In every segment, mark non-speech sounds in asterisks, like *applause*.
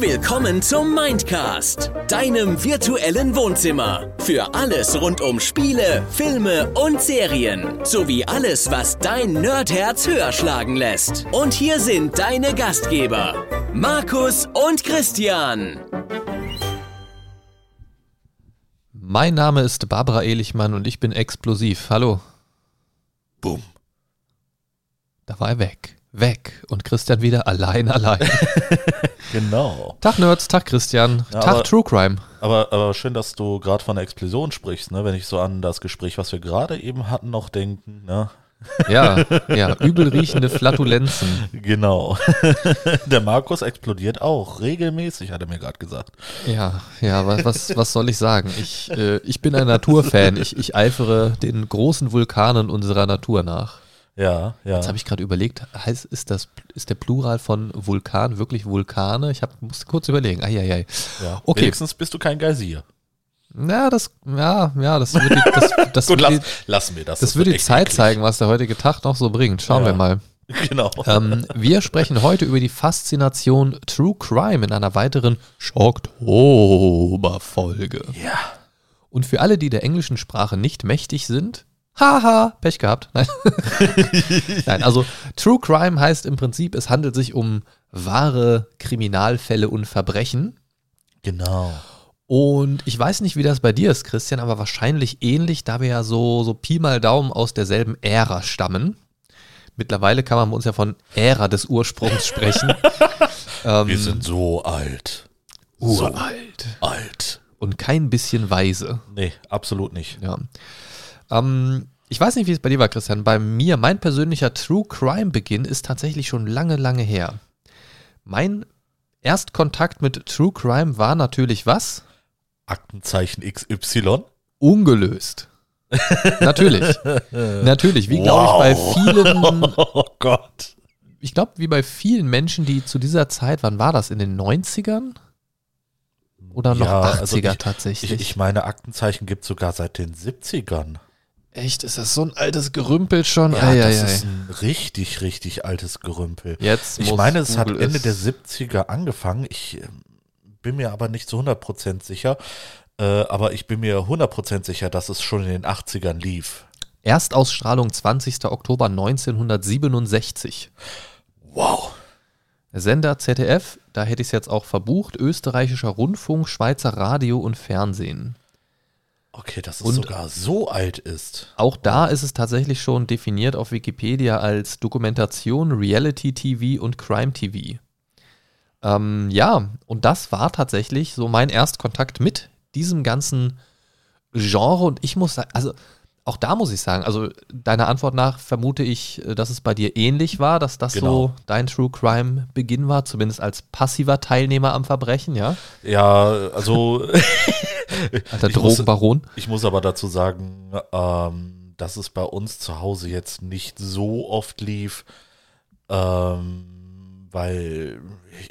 Willkommen zum Mindcast, deinem virtuellen Wohnzimmer. Für alles rund um Spiele, Filme und Serien. Sowie alles, was dein Nerdherz höher schlagen lässt. Und hier sind deine Gastgeber, Markus und Christian. Mein Name ist Barbara Ehlichmann und ich bin explosiv. Hallo. Boom. Da war er weg. Weg. Und Christian wieder allein, allein. *laughs* Genau. Tag Nerds, Tag Christian, Ja, Tag aber- True Crime. Aber, aber schön, dass du gerade von der Explosion sprichst, ne? Wenn ich so an das Gespräch, was wir gerade eben hatten, noch denken, ne? Ja, ja, übel riechende Flatulenzen. Genau. *laughs* Der Markus explodiert auch regelmäßig, hat er mir gerade gesagt. Ja, ja, was, was, was soll ich sagen? Ich, äh, ich bin ein Naturfan. Ich, ich eifere den großen Vulkanen unserer Natur nach. Ja, ja. Jetzt habe ich gerade überlegt, heißt, ist, das, ist der Plural von Vulkan wirklich Vulkane? Ich hab, musste kurz überlegen. Eieiei. ja. Okay. Wenigstens bist du kein Geysir. Na, das, ja, ja, das wird die, das, *laughs* das Gut, wird lass, die, lassen wir das. das wird die Zeit eklig. zeigen, was der heutige Tag noch so bringt. Schauen Ja. wir mal. *laughs* Genau. Ähm, wir sprechen heute über die Faszination True Crime in einer weiteren Schocktober-Folge. Ja. Und für alle, die der englischen Sprache nicht mächtig sind, haha, Pech gehabt. Nein. *laughs* Nein, also True Crime heißt im Prinzip, es handelt sich um wahre Kriminalfälle und Verbrechen. Genau. Und ich weiß nicht, wie das bei dir ist, Christian, aber wahrscheinlich ähnlich, da wir ja so, so Pi mal Daumen aus derselben Ära stammen. Mittlerweile kann man bei uns ja von Ära des Ursprungs sprechen. *laughs* ähm, Wir sind so alt. uralt. So alt. Und kein bisschen weise. Nee, absolut nicht. Ja. Ähm, ich weiß nicht, wie es bei dir war, Christian. Bei mir, mein persönlicher True Crime-Beginn ist tatsächlich schon lange, lange her. Mein Erstkontakt mit True Crime war natürlich was? Aktenzeichen XY. Ungelöst. natürlich. *laughs* Natürlich. Wie glaube ich bei vielen, *laughs* Oh Gott. ich glaube, wie bei vielen Menschen, die zu dieser Zeit, wann war das? In den 90ern? Oder noch Ja, 80er also ich- tatsächlich? Ich, ich meine, Aktenzeichen gibt es sogar seit den 70ern. Echt? Ist das so ein altes Gerümpel schon? Ja, Ei, das ei, ei. ist ein richtig, richtig altes Gerümpel. Jetzt Ich meine, es hat Google Ende es- der 70er angefangen. Ich ähm, bin mir aber nicht zu 100% sicher. Äh, aber ich bin mir 100% sicher, dass es schon in den 80ern lief. Erstausstrahlung 20. Oktober 1967. Wow. Sender ZDF, da hätte ich es jetzt auch verbucht, österreichischer Rundfunk, Schweizer Radio und Fernsehen. Okay, dass es Und- sogar so alt ist. Auch da ist es tatsächlich schon definiert auf Wikipedia als Dokumentation, Reality TV und Crime TV. Ähm, ja, und das war tatsächlich so mein Erstkontakt mit diesem ganzen Genre. Und ich muss sagen, also auch da muss ich sagen, also deiner Antwort nach vermute ich, äh, dass es bei dir ähnlich war, dass das so Genau. dein True Crime Beginn war, zumindest als passiver Teilnehmer am Verbrechen, ja? Ja, also *laughs* Alter Ich muss- Drogenbaron. ich muss aber dazu sagen, ähm, dass es bei uns zu Hause jetzt nicht so oft lief, ähm, weil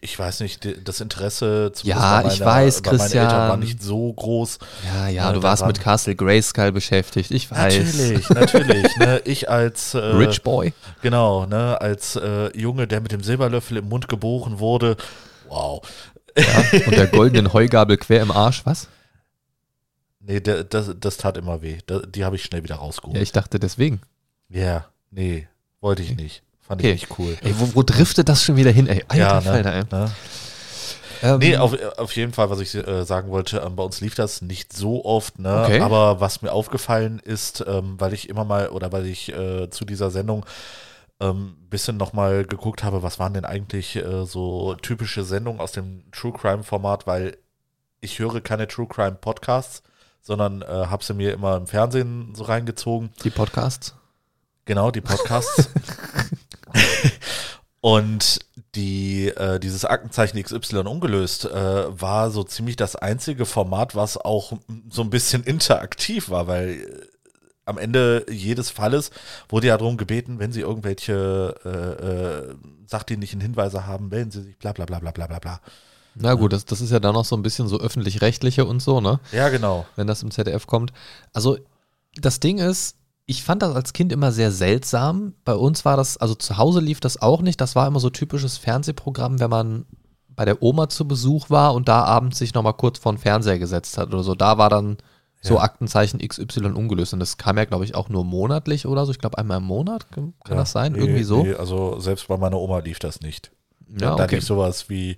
ich, weiß nicht, das Interesse zumindest Ja, bei ich weiß, bei meinen Eltern war Christian. nicht so groß. Ja, ja, Ja, du warst mit Castle Grayskull beschäftigt, ich weiß. Natürlich, natürlich. ne? *laughs* Ich als äh, Rich Boy. genau, ne, als äh, Junge, der mit dem Silberlöffel im Mund geboren wurde. Wow. Ja, und der goldenen Heugabel quer im Arsch, was? Nee, der, das, das tat immer weh. Da, die habe ich schnell wieder Ja, rausgeholt. ich dachte deswegen. Ja, nee, wollte ich nicht. Fand Okay. ich nicht cool. Ey, wo, wo driftet das schon wieder hin, ey? Alter ja, ne, ey. ne? Ähm, Nee, auf, auf jeden Fall, was ich äh, sagen wollte, ähm, bei uns lief das nicht so oft, ne? Okay. Aber was mir aufgefallen ist, ähm, weil ich immer mal oder weil ich äh, zu dieser Sendung ähm, bisschen nochmal geguckt habe, was waren denn eigentlich äh, so typische Sendungen aus dem True Crime Format, weil ich höre keine True Crime Podcasts, sondern äh, habe sie mir immer im Fernsehen so reingezogen. die Podcasts. Genau, die Podcasts. *laughs* *laughs* Und die, äh, dieses Aktenzeichen XY ungelöst äh, war so ziemlich das einzige Format, was auch so ein bisschen interaktiv war, weil äh, am Ende jedes Falles wurde ja darum gebeten, wenn Sie irgendwelche äh, äh, sachdienlichen Hinweise haben, melden Sie sich, bla bla bla bla bla bla bla. Na gut, das, das ist ja dann noch so ein bisschen so öffentlich-rechtliche und so, ne? Ja, genau. Wenn das im ZDF kommt. Also, das Ding ist, ich fand das als Kind immer sehr seltsam. Bei uns war das, also zu Hause lief das auch nicht. Das war immer so typisches Fernsehprogramm, wenn man bei der Oma zu Besuch war und da abends sich nochmal kurz vor den Fernseher gesetzt hat oder so. Da war dann so Ja. Aktenzeichen XY ungelöst. Und das kam ja, glaube ich, auch nur monatlich oder so. Ich glaube, einmal im Monat. Kann Ja, das sein? nee, Irgendwie so? Nee, also selbst bei meiner Oma lief das nicht. Ja, da okay. lief sowas wie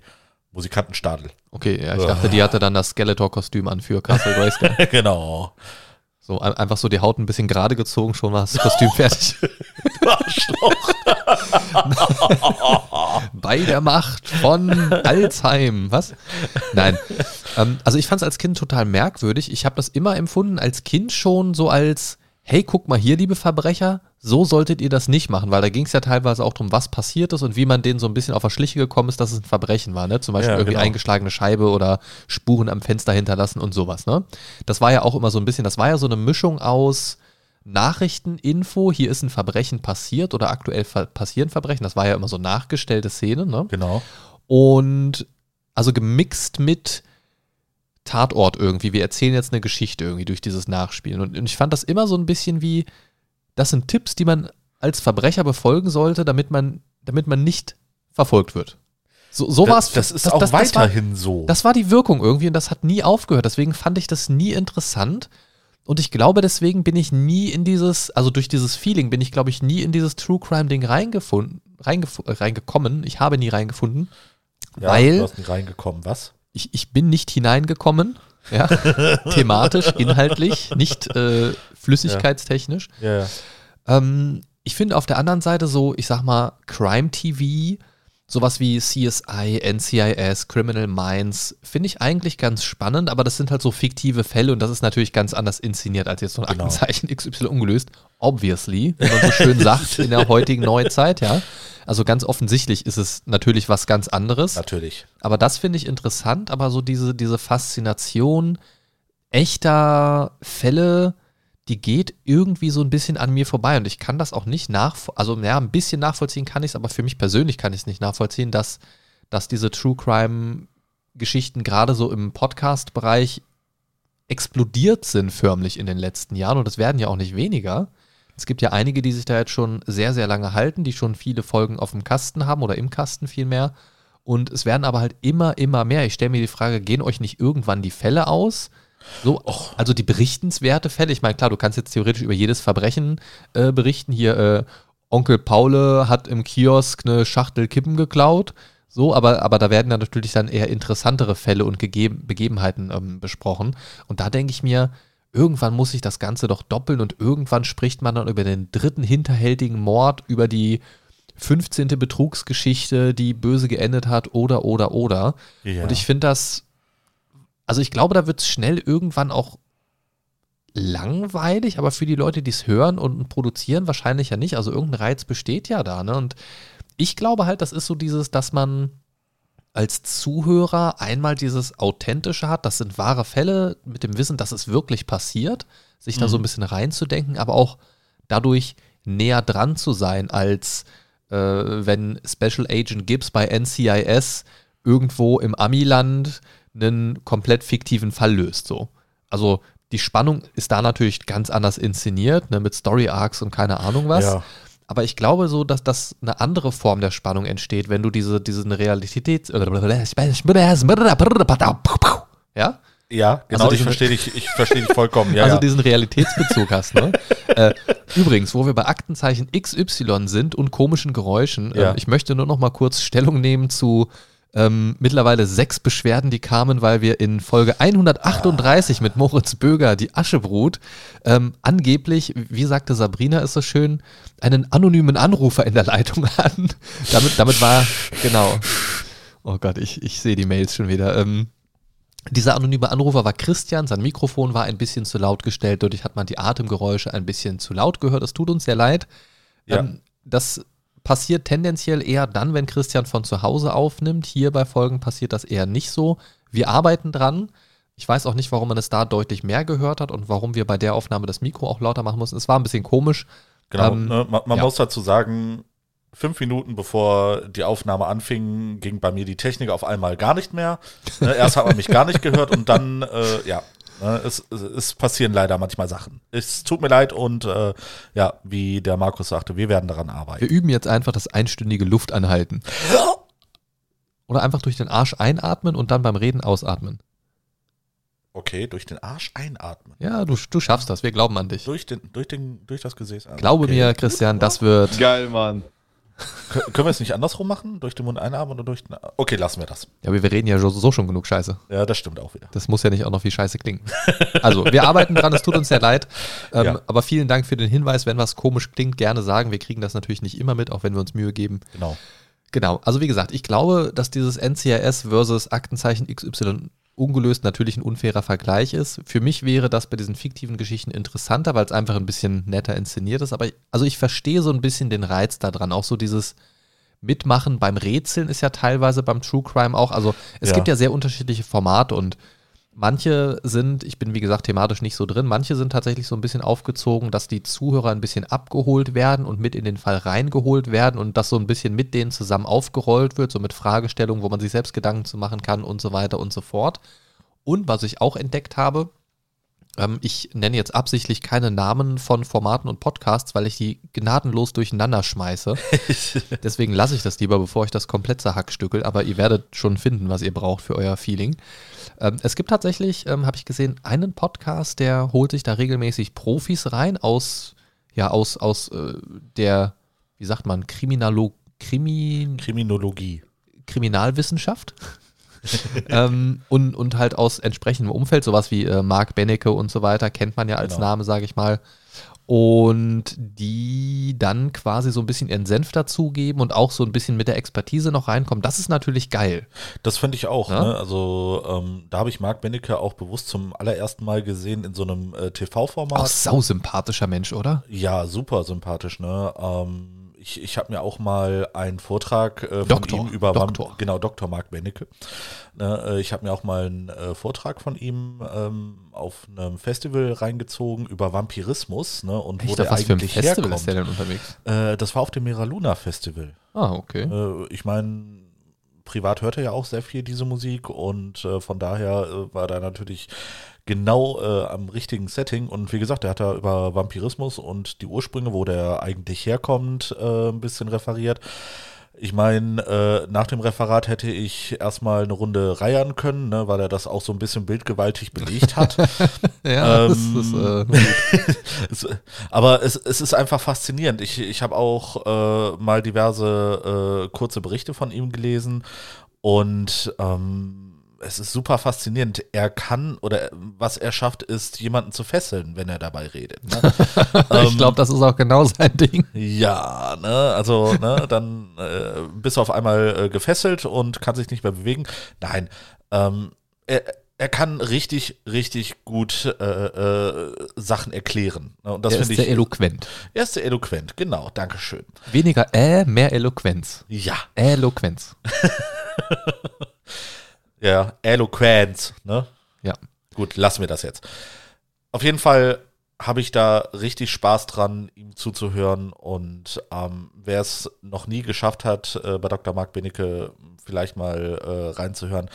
Musikantenstadel. Okay, ja, ich dachte, die hatte dann das Skeletor-Kostüm an für Castle Grayskull. *laughs* genau. So, ein- einfach so die Haut ein bisschen gerade gezogen, schon war das Kostüm *laughs* fertig. Arschloch. *laughs* Bei der Macht von Alzheim. Was? Nein. Ähm, also ich fand es als Kind total merkwürdig. Ich habe das immer empfunden als Kind schon so als, hey, guck mal hier, liebe Verbrecher, so solltet ihr das nicht machen, weil da ging es ja teilweise auch darum, was passiert ist und wie man denen so ein bisschen auf der Schliche gekommen ist, dass es ein Verbrechen war. Ne? Zum Beispiel Ja, irgendwie genau. eingeschlagene Scheibe oder Spuren am Fenster hinterlassen und sowas. Ne? Das war ja auch immer so ein bisschen, das war ja so eine Mischung aus Nachrichteninfo, hier ist ein Verbrechen passiert oder aktuell ver passieren Verbrechen. Das war ja immer so nachgestellte Szenen. Ne? Genau. Und also gemixt mit Tatort irgendwie. Wir erzählen jetzt eine Geschichte irgendwie durch dieses Nachspielen. Und, und ich fand das immer so ein bisschen wie, das sind Tipps, die man als Verbrecher befolgen sollte, damit man, damit man nicht verfolgt wird. So, so war es. das, das ist auch war, weiterhin so. das war die Wirkung irgendwie und das hat nie aufgehört. Deswegen fand ich das nie interessant. Und ich glaube, deswegen bin ich nie in dieses, also durch dieses Feeling bin ich, glaube ich, nie in dieses True Crime-Ding reingefunden, reingef reingekommen. Ich habe nie reingefunden, ja, weil Du hast nicht reingekommen. Was? Ich, ich bin nicht hineingekommen. Ja, *laughs* thematisch, inhaltlich, nicht äh, flüssigkeitstechnisch. Ja, ja. Ähm, ich finde auf der anderen Seite so, ich sag mal, Crime-TV, sowas wie CSI, NCIS, Criminal Minds, finde ich eigentlich ganz spannend, aber das sind halt so fiktive Fälle und das ist natürlich ganz anders inszeniert als jetzt so ein Genau. Aktenzeichen *laughs* XY ungelöst. Obviously, wie man so schön *laughs* sagt in der heutigen Neuzeit, ja. Also ganz offensichtlich ist es natürlich was ganz anderes. Natürlich. Aber das finde ich interessant, aber so diese, diese Faszination echter Fälle, die geht irgendwie so ein bisschen an mir vorbei und ich kann das auch nicht nachvollziehen, also ja, ein bisschen nachvollziehen kann ich es, aber für mich persönlich kann ich es nicht nachvollziehen, dass, dass diese True Crime Geschichten gerade so im Podcast-Bereich explodiert sind förmlich in den letzten Jahren und es werden ja auch nicht weniger. Es gibt ja einige, die sich da jetzt schon sehr, sehr lange halten, die schon viele Folgen auf dem Kasten haben oder im Kasten vielmehr. Und es werden aber halt immer, immer mehr. Ich stelle mir die Frage, gehen euch nicht irgendwann die Fälle aus? So, also die berichtenswerte Fälle. Ich meine, klar, du kannst jetzt theoretisch über jedes Verbrechen äh, berichten. Hier, äh, Onkel Paule hat im Kiosk eine Schachtel Kippen geklaut. So, aber, aber da werden dann natürlich dann eher interessantere Fälle und Gegeben, Begebenheiten ähm, besprochen. Und da denke ich mir, irgendwann muss sich das Ganze doch doppeln und irgendwann spricht man dann über den dritten hinterhältigen Mord, über die 15. Betrugsgeschichte, die böse geendet hat, oder, oder, oder. Ja. Und ich finde das, also ich glaube, da wird es schnell irgendwann auch langweilig, aber für die Leute, die es hören und produzieren, wahrscheinlich ja nicht. Also irgendein Reiz besteht ja da, ne? Und ich glaube halt, das ist so dieses, dass man als Zuhörer einmal dieses Authentische hat, das sind wahre Fälle mit dem Wissen, dass es wirklich passiert, sich da so ein bisschen reinzudenken, aber auch dadurch näher dran zu sein, als äh, wenn Special Agent Gibbs bei NCIS irgendwo im Amiland einen komplett fiktiven Fall löst. So. Also die Spannung ist da natürlich ganz anders inszeniert, ne, mit Story Arcs und keine Ahnung was. Ja. Aber ich glaube so, dass das eine andere Form der Spannung entsteht, wenn du diese, diesen Realitäts... Ja? Ja, genau, Also ich verstehe dich, ich verstehe dich vollkommen. Ja, also ja. diesen Realitätsbezug hast, ne? *laughs* äh, übrigens, wo wir bei Aktenzeichen XY sind und komischen Geräuschen, Ja. ähm, ich möchte nur noch mal kurz Stellung nehmen zu ähm, mittlerweile sechs Beschwerden, die kamen, weil wir in Folge 138 mit Moritz Böger, die Aschebrut, ähm, angeblich, wie sagte Sabrina, ist so schön, einen anonymen Anrufer in der Leitung *laughs* hatten. damit, damit war, genau. Oh Gott, ich, ich sehe die Mails schon wieder. Ähm, dieser anonyme Anrufer war Christian, sein Mikrofon war ein bisschen zu laut gestellt, dadurch hat man die Atemgeräusche ein bisschen zu laut gehört. Es tut uns sehr leid. Ja. Ähm, das passiert tendenziell eher dann, wenn Christian von zu Hause aufnimmt. Hier bei Folgen passiert das eher nicht so. Wir arbeiten dran. Ich weiß auch nicht, warum man es da deutlich mehr gehört hat und warum wir bei der Aufnahme das Mikro auch lauter machen mussten. Es war ein bisschen komisch. Genau, Ähm, ne, man, man ja. muss dazu sagen, fünf Minuten bevor die Aufnahme anfing, ging bei mir die Technik auf einmal gar nicht mehr. Ne, erst hat man mich gar nicht gehört und dann, äh, ja, es, es, es passieren leider manchmal Sachen. Es tut mir leid und äh, ja, wie der Markus sagte, wir werden daran Wir arbeiten. üben jetzt einfach das einstündige Luftanhalten. *gasps* Oder einfach durch den Arsch einatmen und dann beim Reden ausatmen. Okay, durch den Arsch einatmen. Ja, du, du schaffst das. Wir glauben an dich. Durch, den, durch, den, durch das Gesäß. Ah, Glaube okay. mir, Christian, das wird. Geil, Mann. Kö- Können wir es nicht andersrum machen? Durch den Mund einatmen oder durch den. Okay, lassen wir das. Ja, aber wir reden ja so, so schon genug Scheiße. Ja, das stimmt auch wieder. Das muss ja nicht auch noch wie Scheiße klingen. Also, wir arbeiten dran, es tut uns sehr leid. Ähm, Ja. Aber vielen Dank für den Hinweis. Wenn was komisch klingt, gerne sagen. Wir kriegen das natürlich nicht immer mit, auch wenn wir uns Mühe geben. Genau. Genau. Also, wie gesagt, ich glaube, dass dieses NCIS versus Aktenzeichen XY ungelöst natürlich ein unfairer Vergleich ist. Für mich wäre das bei diesen fiktiven Geschichten interessanter, weil es einfach ein bisschen netter inszeniert ist. Aber ich, also ich verstehe so ein bisschen den Reiz daran. Auch so dieses Mitmachen beim Rätseln ist ja teilweise beim True Crime auch. Also es Ja. gibt ja sehr unterschiedliche Formate und manche sind, ich bin wie gesagt thematisch nicht so drin, manche sind tatsächlich so ein bisschen aufgezogen, dass die Zuhörer ein bisschen abgeholt werden und mit in den Fall reingeholt werden und das so ein bisschen mit denen zusammen aufgerollt wird, so mit Fragestellungen, wo man sich selbst Gedanken zu machen kann und so weiter und so fort. Und was ich auch entdeckt habe, ich nenne jetzt absichtlich keine Namen von Formaten und Podcasts, weil ich die gnadenlos durcheinander schmeiße. *laughs* Deswegen lasse ich das lieber, bevor ich das komplett zerhackstückel. Aber ihr werdet schon finden, was ihr braucht für euer Feeling. Ähm, es gibt tatsächlich, ähm, habe ich gesehen, einen Podcast, der holt sich da regelmäßig Profis rein aus, ja, aus, aus äh, der, wie sagt man, Kriminalo Krimi Kriminologie. Kriminalwissenschaft. *laughs* ähm, und, und halt aus entsprechendem Umfeld, sowas wie äh, Mark Benecke und so weiter, kennt man ja als Genau. Name, sage ich mal. Und die dann quasi so ein bisschen ihren Senf dazugeben und auch so ein bisschen mit der Expertise noch reinkommen. Das ist natürlich geil. Das finde ich auch. Ja. Ne? Also ähm, da habe ich Marc Benecke auch bewusst zum allerersten Mal gesehen in so einem äh, Auch TV-Format. sausympathischer Mensch, oder? Ja, super sympathisch. Ne? Ähm, ich ich habe mir auch mal einen Vortrag äh, von Doktor, ihm über Doktor. Vamp genau Dr. Marc Benecke. Ne? Äh, ich habe mir auch mal einen äh, Vortrag von ihm ähm, auf einem Festival reingezogen über Vampirismus ne? und wo Echt, der auf was für ein eigentlich Festival herkommt. ist der denn unterwegs? Äh, das war auf dem Mera Luna Festival. Ah, okay. Äh, ich meine, privat hört er ja auch sehr viel diese Musik und äh, von daher war da natürlich genau äh, am richtigen Setting. Und wie gesagt, er hat da über Vampirismus und die Ursprünge, wo der eigentlich herkommt, äh, ein bisschen referiert. Ich meine, äh, nach dem Referat hätte ich erstmal eine Runde reiern können, ne, weil er das auch so ein bisschen bildgewaltig belegt hat. *laughs* Ja, das ähm, ist äh, *laughs* aber es, es ist einfach faszinierend. Ich, ich habe auch äh, mal diverse äh, kurze Berichte von ihm gelesen und ähm, es ist super faszinierend. Er kann oder was er schafft, ist jemanden zu fesseln, wenn er dabei redet. Ne? *laughs* ich glaube, das ist auch genau sein Ding. Ja, ne, also, ne, dann äh, bist du auf einmal äh, gefesselt und kann sich nicht mehr bewegen. Nein, ähm, er, er kann richtig, richtig gut äh, äh, Sachen erklären. Ne? Und das Er ist finde sehr ich. eloquent. Er ist sehr eloquent, genau, Dankeschön. Weniger äh, mehr Eloquenz. Ja, Eloquenz. *laughs* ja, Eloquenz, ne? Ja. Gut, lassen wir das jetzt. Auf jeden Fall habe ich da richtig Spaß dran, ihm zuzuhören. Und ähm, wer es noch nie geschafft hat, äh, bei Dr. Marc Benecke vielleicht mal äh, reinzuhören,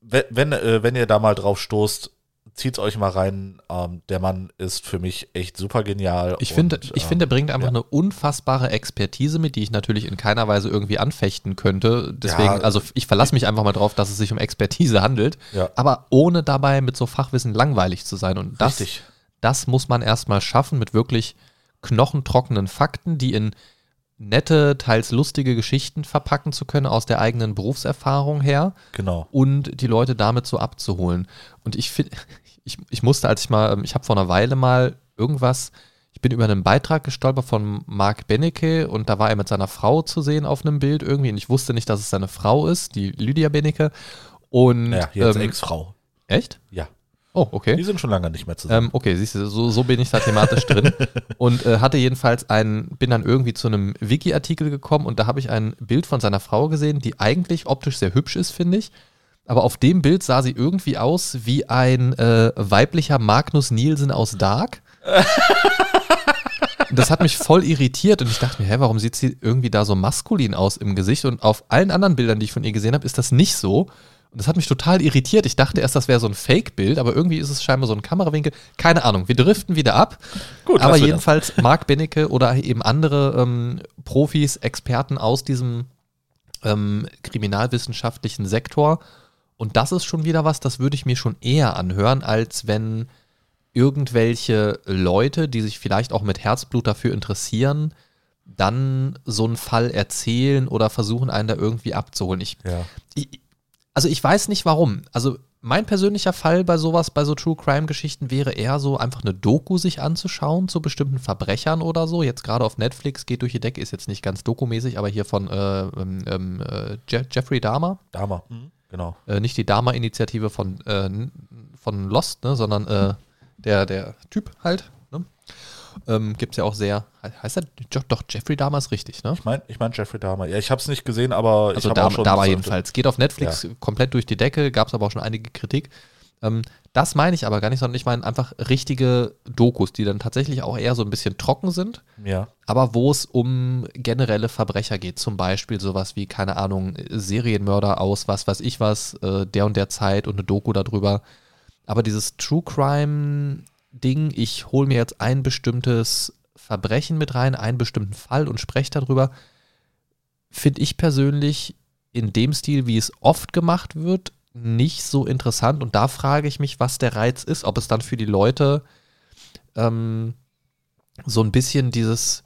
wenn, wenn, äh, wenn ihr da mal drauf stoßt, zieht euch mal rein. Ähm, der Mann ist für mich echt super genial. Ich finde, ich ähm, finde, er bringt einfach ja. eine unfassbare Expertise mit, die ich natürlich in keiner Weise irgendwie anfechten könnte. Deswegen, Ja. also ich verlasse mich einfach mal drauf, dass es sich um Expertise handelt, Ja. aber ohne dabei mit so Fachwissen langweilig zu sein. Und das, Richtig. das muss man erstmal schaffen mit wirklich knochentrockenen Fakten, die in nette, teils lustige Geschichten verpacken zu können aus der eigenen Berufserfahrung her Genau. und die Leute damit so abzuholen. Und ich finde, ich, ich musste, als ich mal, ähm, ich habe vor einer Weile mal irgendwas, ich bin über einen Beitrag gestolpert von Mark Benecke und da war er mit seiner Frau zu sehen auf einem Bild irgendwie und ich wusste nicht, dass es seine Frau ist, die Lydia Benecke. Und Ja, jetzt ähm, Ex-Frau. echt? Ja. Oh, okay. Die sind schon lange nicht mehr zusammen. Ähm, okay, siehst du, so, so bin ich da thematisch drin. *laughs* Und äh, hatte jedenfalls einen, bin dann irgendwie zu einem Wiki-Artikel gekommen und da habe ich ein Bild von seiner Frau gesehen, die eigentlich optisch sehr hübsch ist, finde ich. Aber auf dem Bild sah sie irgendwie aus wie ein äh, weiblicher Magnus Nielsen aus Dark. Das hat mich voll irritiert und ich dachte mir, hä, warum sieht sie irgendwie da so maskulin aus im Gesicht? Und auf allen anderen Bildern, die ich von ihr gesehen habe, ist das nicht so. Und das hat mich total irritiert. Ich dachte erst, das wäre so ein Fake-Bild, aber irgendwie ist es scheinbar so ein Kamerawinkel. Keine Ahnung, wir driften wieder ab. Gut, aber jedenfalls Marc Benecke oder eben andere ähm, Profis, Experten aus diesem ähm, kriminalwissenschaftlichen Sektor. Und das ist schon wieder was, das würde ich mir schon eher anhören, als wenn irgendwelche Leute, die sich vielleicht auch mit Herzblut dafür interessieren, dann so einen Fall erzählen oder versuchen, einen da irgendwie abzuholen. Ich, Ja. ich, also ich weiß nicht warum. Also mein persönlicher Fall bei sowas, bei so True Crime Geschichten wäre eher so einfach eine Doku sich anzuschauen zu bestimmten Verbrechern oder so. Jetzt gerade auf Netflix geht durch die Decke, ist jetzt nicht ganz dokumäßig, aber hier von äh, ähm, ähm, äh, Je Jeffrey Dahmer. Dama. Mhm. Genau. Äh, nicht die Dahmer-Initiative von, äh, von Lost, ne, sondern äh, der, der Typ halt. Ne? Ähm, Gibt es ja auch sehr, heißt er, doch, Jeffrey Dahmer ist richtig, ne? Ich meine, ich mein Jeffrey Dahmer. Ja, ich habe es nicht gesehen, aber ich Also habe da, auch schon. da war so- jedenfalls. Geht auf Netflix komplett durch die Decke, gab es aber auch schon einige Kritik. Ähm, das meine ich aber gar nicht, sondern ich meine einfach richtige Dokus, die dann tatsächlich auch eher so ein bisschen trocken sind, Ja. aber wo es um generelle Verbrecher geht. Zum Beispiel sowas wie, keine Ahnung, Serienmörder aus was weiß ich was, äh, der und der Zeit und eine Doku darüber. Aber dieses True Crime-Ding, ich hole mir jetzt ein bestimmtes Verbrechen mit rein, einen bestimmten Fall und spreche darüber, finde ich persönlich in dem Stil, wie es oft gemacht wird, nicht so interessant. Und da frage ich mich, was der Reiz ist, ob es dann für die Leute ähm, so ein bisschen dieses,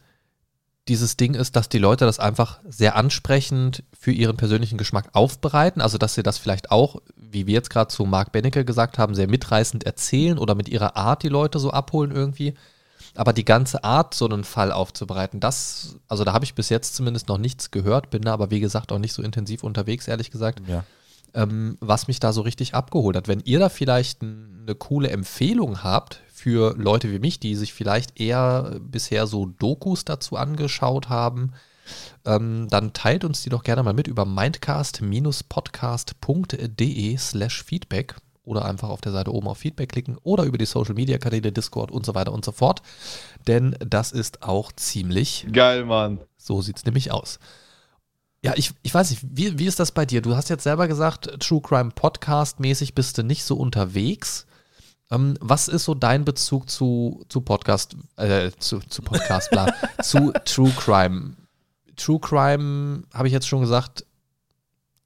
dieses Ding ist, dass die Leute das einfach sehr ansprechend für ihren persönlichen Geschmack aufbereiten. Also, dass sie das vielleicht auch, wie wir jetzt gerade zu Mark Benecke gesagt haben, sehr mitreißend erzählen oder mit ihrer Art die Leute so abholen irgendwie. Aber die ganze Art, so einen Fall aufzubereiten, das, also da habe ich bis jetzt zumindest noch nichts gehört, bin da aber wie gesagt auch nicht so intensiv unterwegs, ehrlich gesagt Ja. Ähm, was mich da so richtig abgeholt hat. Wenn ihr da vielleicht eine coole Empfehlung habt für Leute wie mich, die sich vielleicht eher bisher so Dokus dazu angeschaut haben, ähm, dann teilt uns die doch gerne mal mit über mindcast-podcast.de slash feedback oder einfach auf der Seite oben auf Feedback klicken oder über die Social Media Kanäle, Discord und so weiter und so fort. Denn das ist auch ziemlich Geil, Mann. so sieht es nämlich aus. Ja, ich, ich weiß nicht, wie, wie ist das bei dir? Du hast jetzt selber gesagt, True Crime Podcast mäßig bist du nicht so unterwegs. Ähm, was ist so dein Bezug zu, zu Podcast, äh, zu, zu Podcast, bla, *laughs* zu True Crime? True Crime, habe ich jetzt schon gesagt,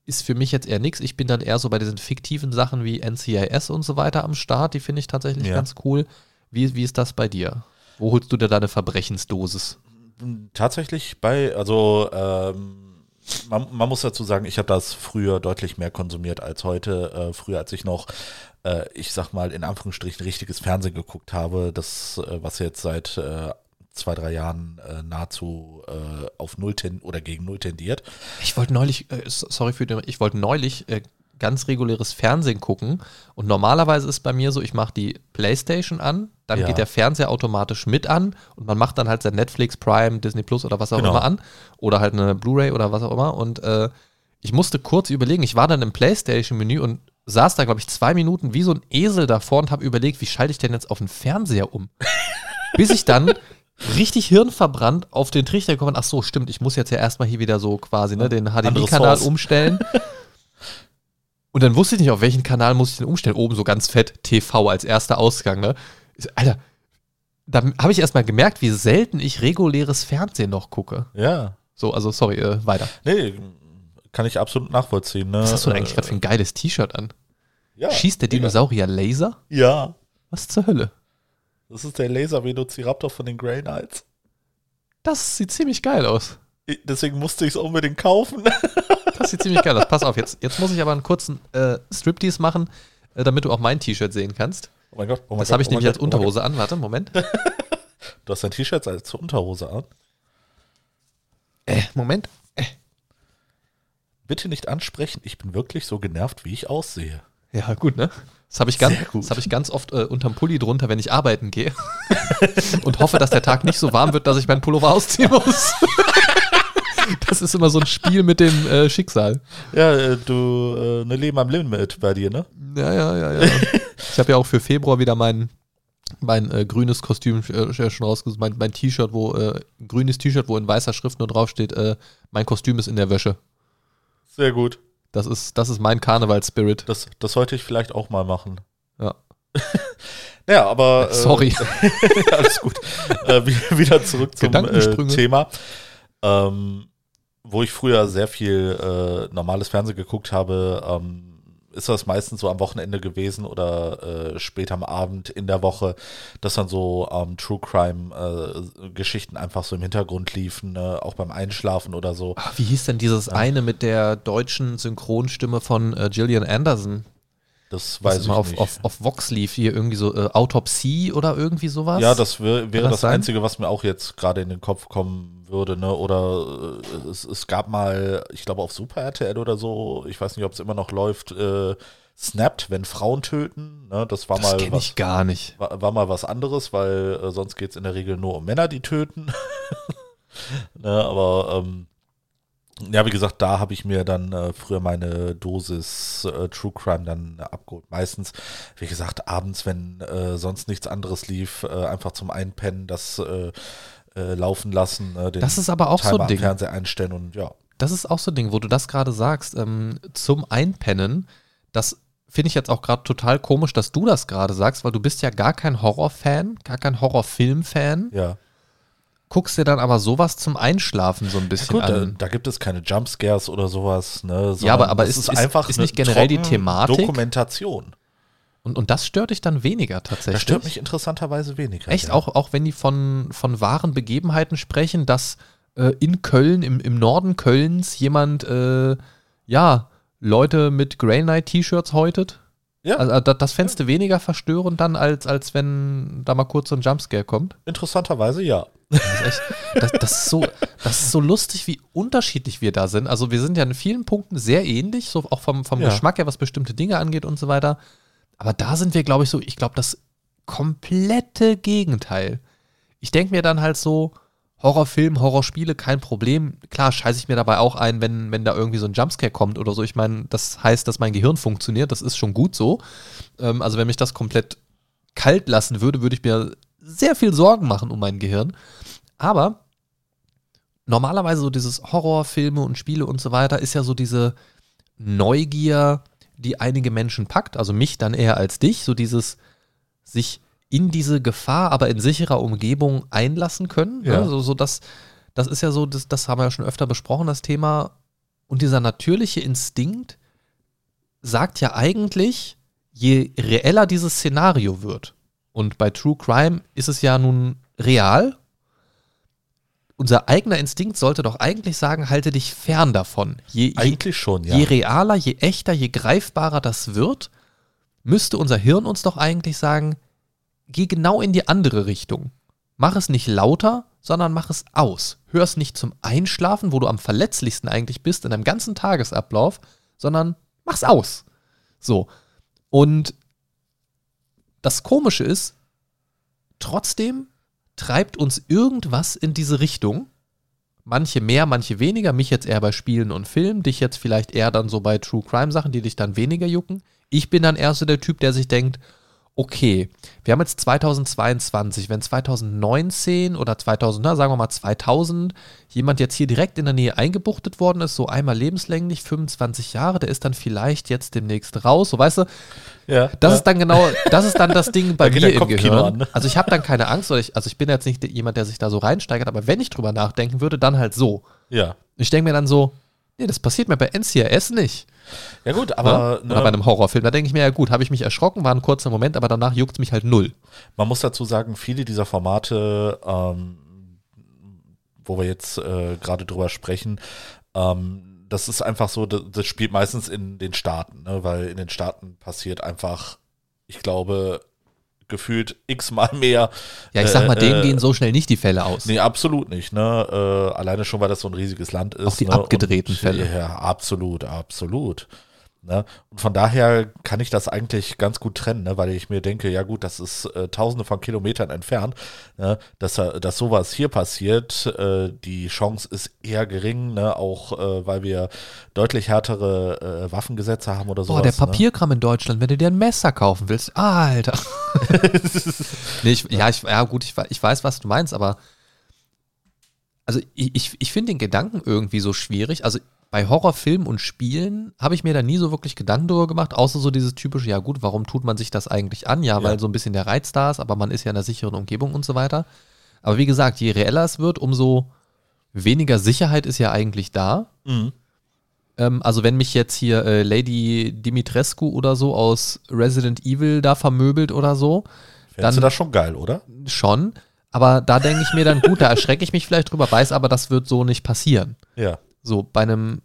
ist für mich jetzt eher nichts. Ich bin dann eher so bei diesen fiktiven Sachen wie NCIS und so weiter am Start. Die finde ich tatsächlich Ja. ganz cool. Wie, wie ist das bei dir? Wo holst du dir deine Verbrechensdosis? Tatsächlich bei, also ähm, man, man muss dazu sagen, ich habe das früher deutlich mehr konsumiert als heute. Äh, früher, als ich noch, äh, ich sag mal, in Anführungsstrichen richtiges Fernsehen geguckt habe, das, äh, was jetzt seit äh, zwei, drei Jahren äh, nahezu äh, auf Null oder gegen Null tendiert. Ich wollte neulich, sorry für den, ich wollte neulich ganz reguläres Fernsehen gucken und normalerweise ist bei mir so, ich mache die Playstation an, dann Ja. geht der Fernseher automatisch mit an und man macht dann halt sein Netflix, Prime, Disney Plus oder was auch Genau. immer an oder halt eine Blu-ray oder was auch immer und äh, ich musste kurz überlegen, ich war dann im Playstation-Menü und saß da, glaube ich, zwei Minuten wie so ein Esel davor und habe überlegt, wie schalte ich denn jetzt auf den Fernseher um? *laughs* Bis ich dann richtig hirnverbrannt auf den Trichter gekommen bin, ach so, stimmt, ich muss jetzt ja erstmal hier wieder so quasi ne, den HDMI-Kanal umstellen. *laughs* Und dann wusste ich nicht, auf welchen Kanal muss ich den umstellen. Oben so ganz fett TV als erster Ausgang, ne? Alter, da habe ich erstmal gemerkt, wie selten ich reguläres Fernsehen noch gucke. Ja. So, also sorry, äh, weiter. Nee, kann ich absolut nachvollziehen. Ne? Was hast du denn Äh, eigentlich gerade für ein geiles T-Shirt an? ja, Schießt der. Dinosaurier Laser? Ja, Was zur Hölle? das ist der Laser-Velociraptor von den Grey Knights. Das sieht ziemlich geil aus. Deswegen musste ich es unbedingt kaufen. *laughs* Das sieht ziemlich geil aus. Pass auf, jetzt, jetzt muss ich aber einen kurzen äh, Striptease machen, äh, damit du auch mein T-Shirt sehen kannst. Oh mein Gott. Oh mein Das habe ich oh nämlich als Gott, oh mein Gott. Unterhose an. Warte, Moment. *laughs* Du hast dein T-Shirt als Unterhose an. Äh, Moment. Bitte nicht ansprechen, ich bin wirklich so genervt, wie ich aussehe. Ja, gut, ne? Das habe ich, ganz- das hab ich ganz oft äh, unterm Pulli drunter, wenn ich arbeiten gehe. *laughs* Und hoffe, dass der Tag nicht so warm wird, dass ich meinen Pullover ausziehen muss. Das ist immer so ein Spiel mit dem äh, Schicksal. Ja, äh, du, äh, ne Leben am Limit bei dir, ne? Ja, ja, ja, ja. *laughs* Ich habe ja auch für Februar wieder mein, mein äh, grünes Kostüm äh, schon rausgesucht, mein, mein T-Shirt, wo äh, grünes T-Shirt, wo in weißer Schrift nur drauf steht, äh, mein Kostüm ist in der Wäsche. Sehr gut. Das ist, das ist mein Karneval-Spirit. Das, das sollte ich vielleicht auch mal machen. Ja. *laughs* Ja, aber. *laughs* äh, Sorry. alles gut. äh, wie- wieder zurück zum äh. Thema. Ähm, wo ich früher sehr viel äh, normales Fernsehen geguckt habe, ähm, ist das meistens so am Wochenende gewesen oder äh, später am Abend in der Woche, dass dann so ähm, True Crime äh, einfach so im Hintergrund liefen, ne? auch beim Einschlafen oder so. Ach, wie hieß denn dieses ja. eine mit der deutschen Synchronstimme von äh, Gillian Anderson? Das weiß das ich auf, nicht. Auf, auf Vox lief hier irgendwie so äh, Autopsie oder irgendwie sowas. Ja, das wär, wäre das, das Einzige, was mir auch jetzt gerade in den Kopf kommen würde. Ne? Oder äh, es, es, gab mal, ich glaube auf Super RTL oder so, ich weiß nicht, ob es immer noch läuft, äh, Snapped, wenn Frauen töten. Ne? Das war das mal was, ich gar nicht. War, war mal was anderes, weil äh, sonst geht es in der Regel nur um Männer, die töten. *laughs* ne? Aber ähm, ja, wie gesagt, da habe ich mir dann äh, früher meine Dosis äh, True Crime dann äh, abgeholt. Meistens, wie gesagt, abends, wenn äh, sonst nichts anderes lief, äh, einfach zum Einpennen das äh, laufen lassen. das ist aber auch Timer so ein Ding. Fernseher einstellen und ja. Das ist auch so ein Ding, wo du das gerade sagst, ähm, zum Einpennen, das finde ich jetzt auch gerade total komisch, dass du das gerade sagst, weil du bist ja gar kein Horrorfan, gar kein Horrorfilm-Fan. Ja guckst dir dann aber sowas zum Einschlafen so ein bisschen ja, gut, an. Da, da, gibt es keine Jumpscares oder sowas. Ne, ja, aber, aber ist, ist, einfach ist nicht generell die Thematik. Dokumentation. Und, und das stört dich dann weniger tatsächlich. Das stört mich interessanterweise weniger. Echt? Ja. Auch, auch wenn die von, von wahren Begebenheiten sprechen, dass äh, in Köln, im, im Norden Kölns, jemand, äh, ja, Leute mit Grey Knight T-Shirts häutet? Ja. Also das, das fändest du weniger verstörend dann, als, als wenn da mal kurz so ein Jumpscare kommt? Interessanterweise ja. Das ist, echt, das, das, ist so, das ist so lustig, wie unterschiedlich wir da sind. Also wir sind ja in vielen Punkten sehr ähnlich, so auch vom, vom ja. Geschmack her, was bestimmte Dinge angeht und so weiter. Aber da sind wir, glaube ich, so, ich glaube, das komplette Gegenteil. Ich denke mir dann halt so, Horrorfilm, Horrorspiele, kein Problem. Klar, scheiße ich mir dabei auch ein, wenn, wenn da irgendwie so ein Jumpscare kommt oder so. Ich meine, das heißt, dass mein Gehirn funktioniert. Das ist schon gut so. Ähm, also, wenn mich das komplett kalt lassen würde, würde ich mir sehr viel Sorgen machen um mein Gehirn. Aber normalerweise so dieses Horrorfilme und Spiele und so weiter ist ja so diese Neugier, die einige Menschen packt. Also mich dann eher als dich. So dieses sich in diese Gefahr, aber in sicherer Umgebung einlassen können. Ne? Ja. Ne? So, so das, das ist ja so, das, das haben wir ja schon öfter besprochen, das Thema. Und dieser natürliche Instinkt sagt ja eigentlich, je reeller dieses Szenario wird, und bei True Crime ist es ja nun real, unser eigener Instinkt sollte doch eigentlich sagen, halte dich fern davon. Je, eigentlich je, schon, ja. Je realer, je echter, je greifbarer das wird, müsste unser Hirn uns doch eigentlich sagen, geh genau in die andere Richtung. Mach es nicht lauter, sondern mach es aus. Hör es nicht zum Einschlafen, wo du am verletzlichsten eigentlich bist in deinem ganzen Tagesablauf, sondern mach's aus. So. Und das Komische ist, trotzdem treibt uns irgendwas in diese Richtung. Manche mehr, manche weniger. Mich jetzt eher bei Spielen und Filmen, dich jetzt vielleicht eher dann so bei True Crime Sachen, die dich dann weniger jucken. Ich bin dann eher so der Typ, der sich denkt, okay, wir haben jetzt 2022, wenn 2019 oder 2000, na, sagen wir mal 2000, jemand jetzt hier direkt in der Nähe eingebuchtet worden ist, so einmal lebenslänglich, 25 Jahre, der ist dann vielleicht jetzt demnächst raus, so weißt du, ja, das ja. ist dann genau, das ist dann das Ding *laughs* bei mir im Gehirn. An, ne? Also ich habe dann keine Angst, ich, also ich bin jetzt nicht jemand, der sich da so reinsteigert, aber wenn ich drüber nachdenken würde, dann halt so. Ja. Ich denke mir dann so, nee, das passiert mir bei NCIS nicht. Ja gut, aber... Ne? Oder bei einem Horrorfilm, da denke ich mir, ja gut, habe ich mich erschrocken, war ein kurzer Moment, aber danach juckt es mich halt null. Man muss dazu sagen, viele dieser Formate, ähm, wo wir jetzt äh, gerade drüber sprechen, ähm, das ist einfach so, das, das, spielt meistens in den Staaten, ne? weil in den Staaten passiert einfach, ich glaube, gefühlt x-mal mehr. Ja, ich sag mal, äh, denen äh, gehen so schnell nicht die Fälle aus. Nee, absolut nicht. Ne? Äh, alleine schon, weil das so ein riesiges Land ist. Auch die ne? abgedrehten Und, Fälle. Ja, absolut, absolut. Ne? Und von daher kann ich das eigentlich ganz gut trennen, ne? weil ich mir denke, ja gut, das ist äh, tausende von Kilometern entfernt, ne? dass, dass sowas hier passiert. Äh, die Chance ist eher gering, ne? auch äh, weil wir deutlich härtere äh, Waffengesetze haben oder so. Boah, der ne? Papierkram in Deutschland, wenn du dir ein Messer kaufen willst, ah, Alter. *laughs* nee, ich, ja, ich, ja gut, ich, ich weiß, was du meinst, aber also ich, ich, ich finde den Gedanken irgendwie so schwierig. Also bei Horrorfilmen und Spielen habe ich mir da nie so wirklich Gedanken darüber gemacht, außer so dieses typische, ja gut, warum tut man sich das eigentlich an? Ja, ja, weil so ein bisschen der Reiz da ist, aber man ist ja in einer sicheren Umgebung und so weiter. Aber wie gesagt, je reeller es wird, umso weniger Sicherheit ist ja eigentlich da. Mhm. Ähm, also wenn mich jetzt hier äh, Lady Dimitrescu oder so aus Resident Evil da vermöbelt oder so, Fändest du Dann- das schon geil, oder? schon. Aber da denke ich mir dann, gut, da erschrecke ich mich vielleicht drüber, weiß aber, das wird so nicht passieren. Ja. So, bei einem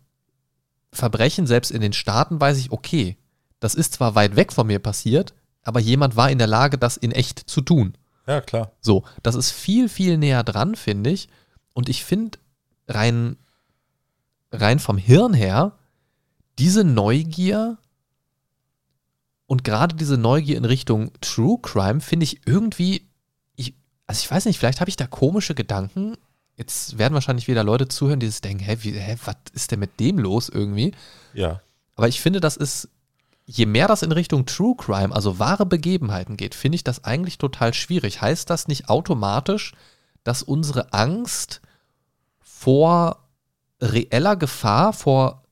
Verbrechen, selbst in den Staaten, weiß ich, okay, das ist zwar weit weg von mir passiert, aber jemand war in der Lage, das in echt zu tun. Ja, klar. So, das ist viel, viel näher dran, finde ich. Und ich finde rein, rein vom Hirn her, diese Neugier und gerade diese Neugier in Richtung True Crime finde ich irgendwie, ich, also ich weiß nicht, vielleicht habe ich da komische Gedanken. Jetzt werden wahrscheinlich wieder Leute zuhören, die sich denken, hä, wie, hä, was ist denn mit dem los irgendwie? Ja. Aber ich finde, das ist, je mehr das in Richtung True Crime, also wahre Begebenheiten geht, finde ich das eigentlich total schwierig. Heißt das nicht automatisch, dass unsere Angst vor reeller Gefahr, vor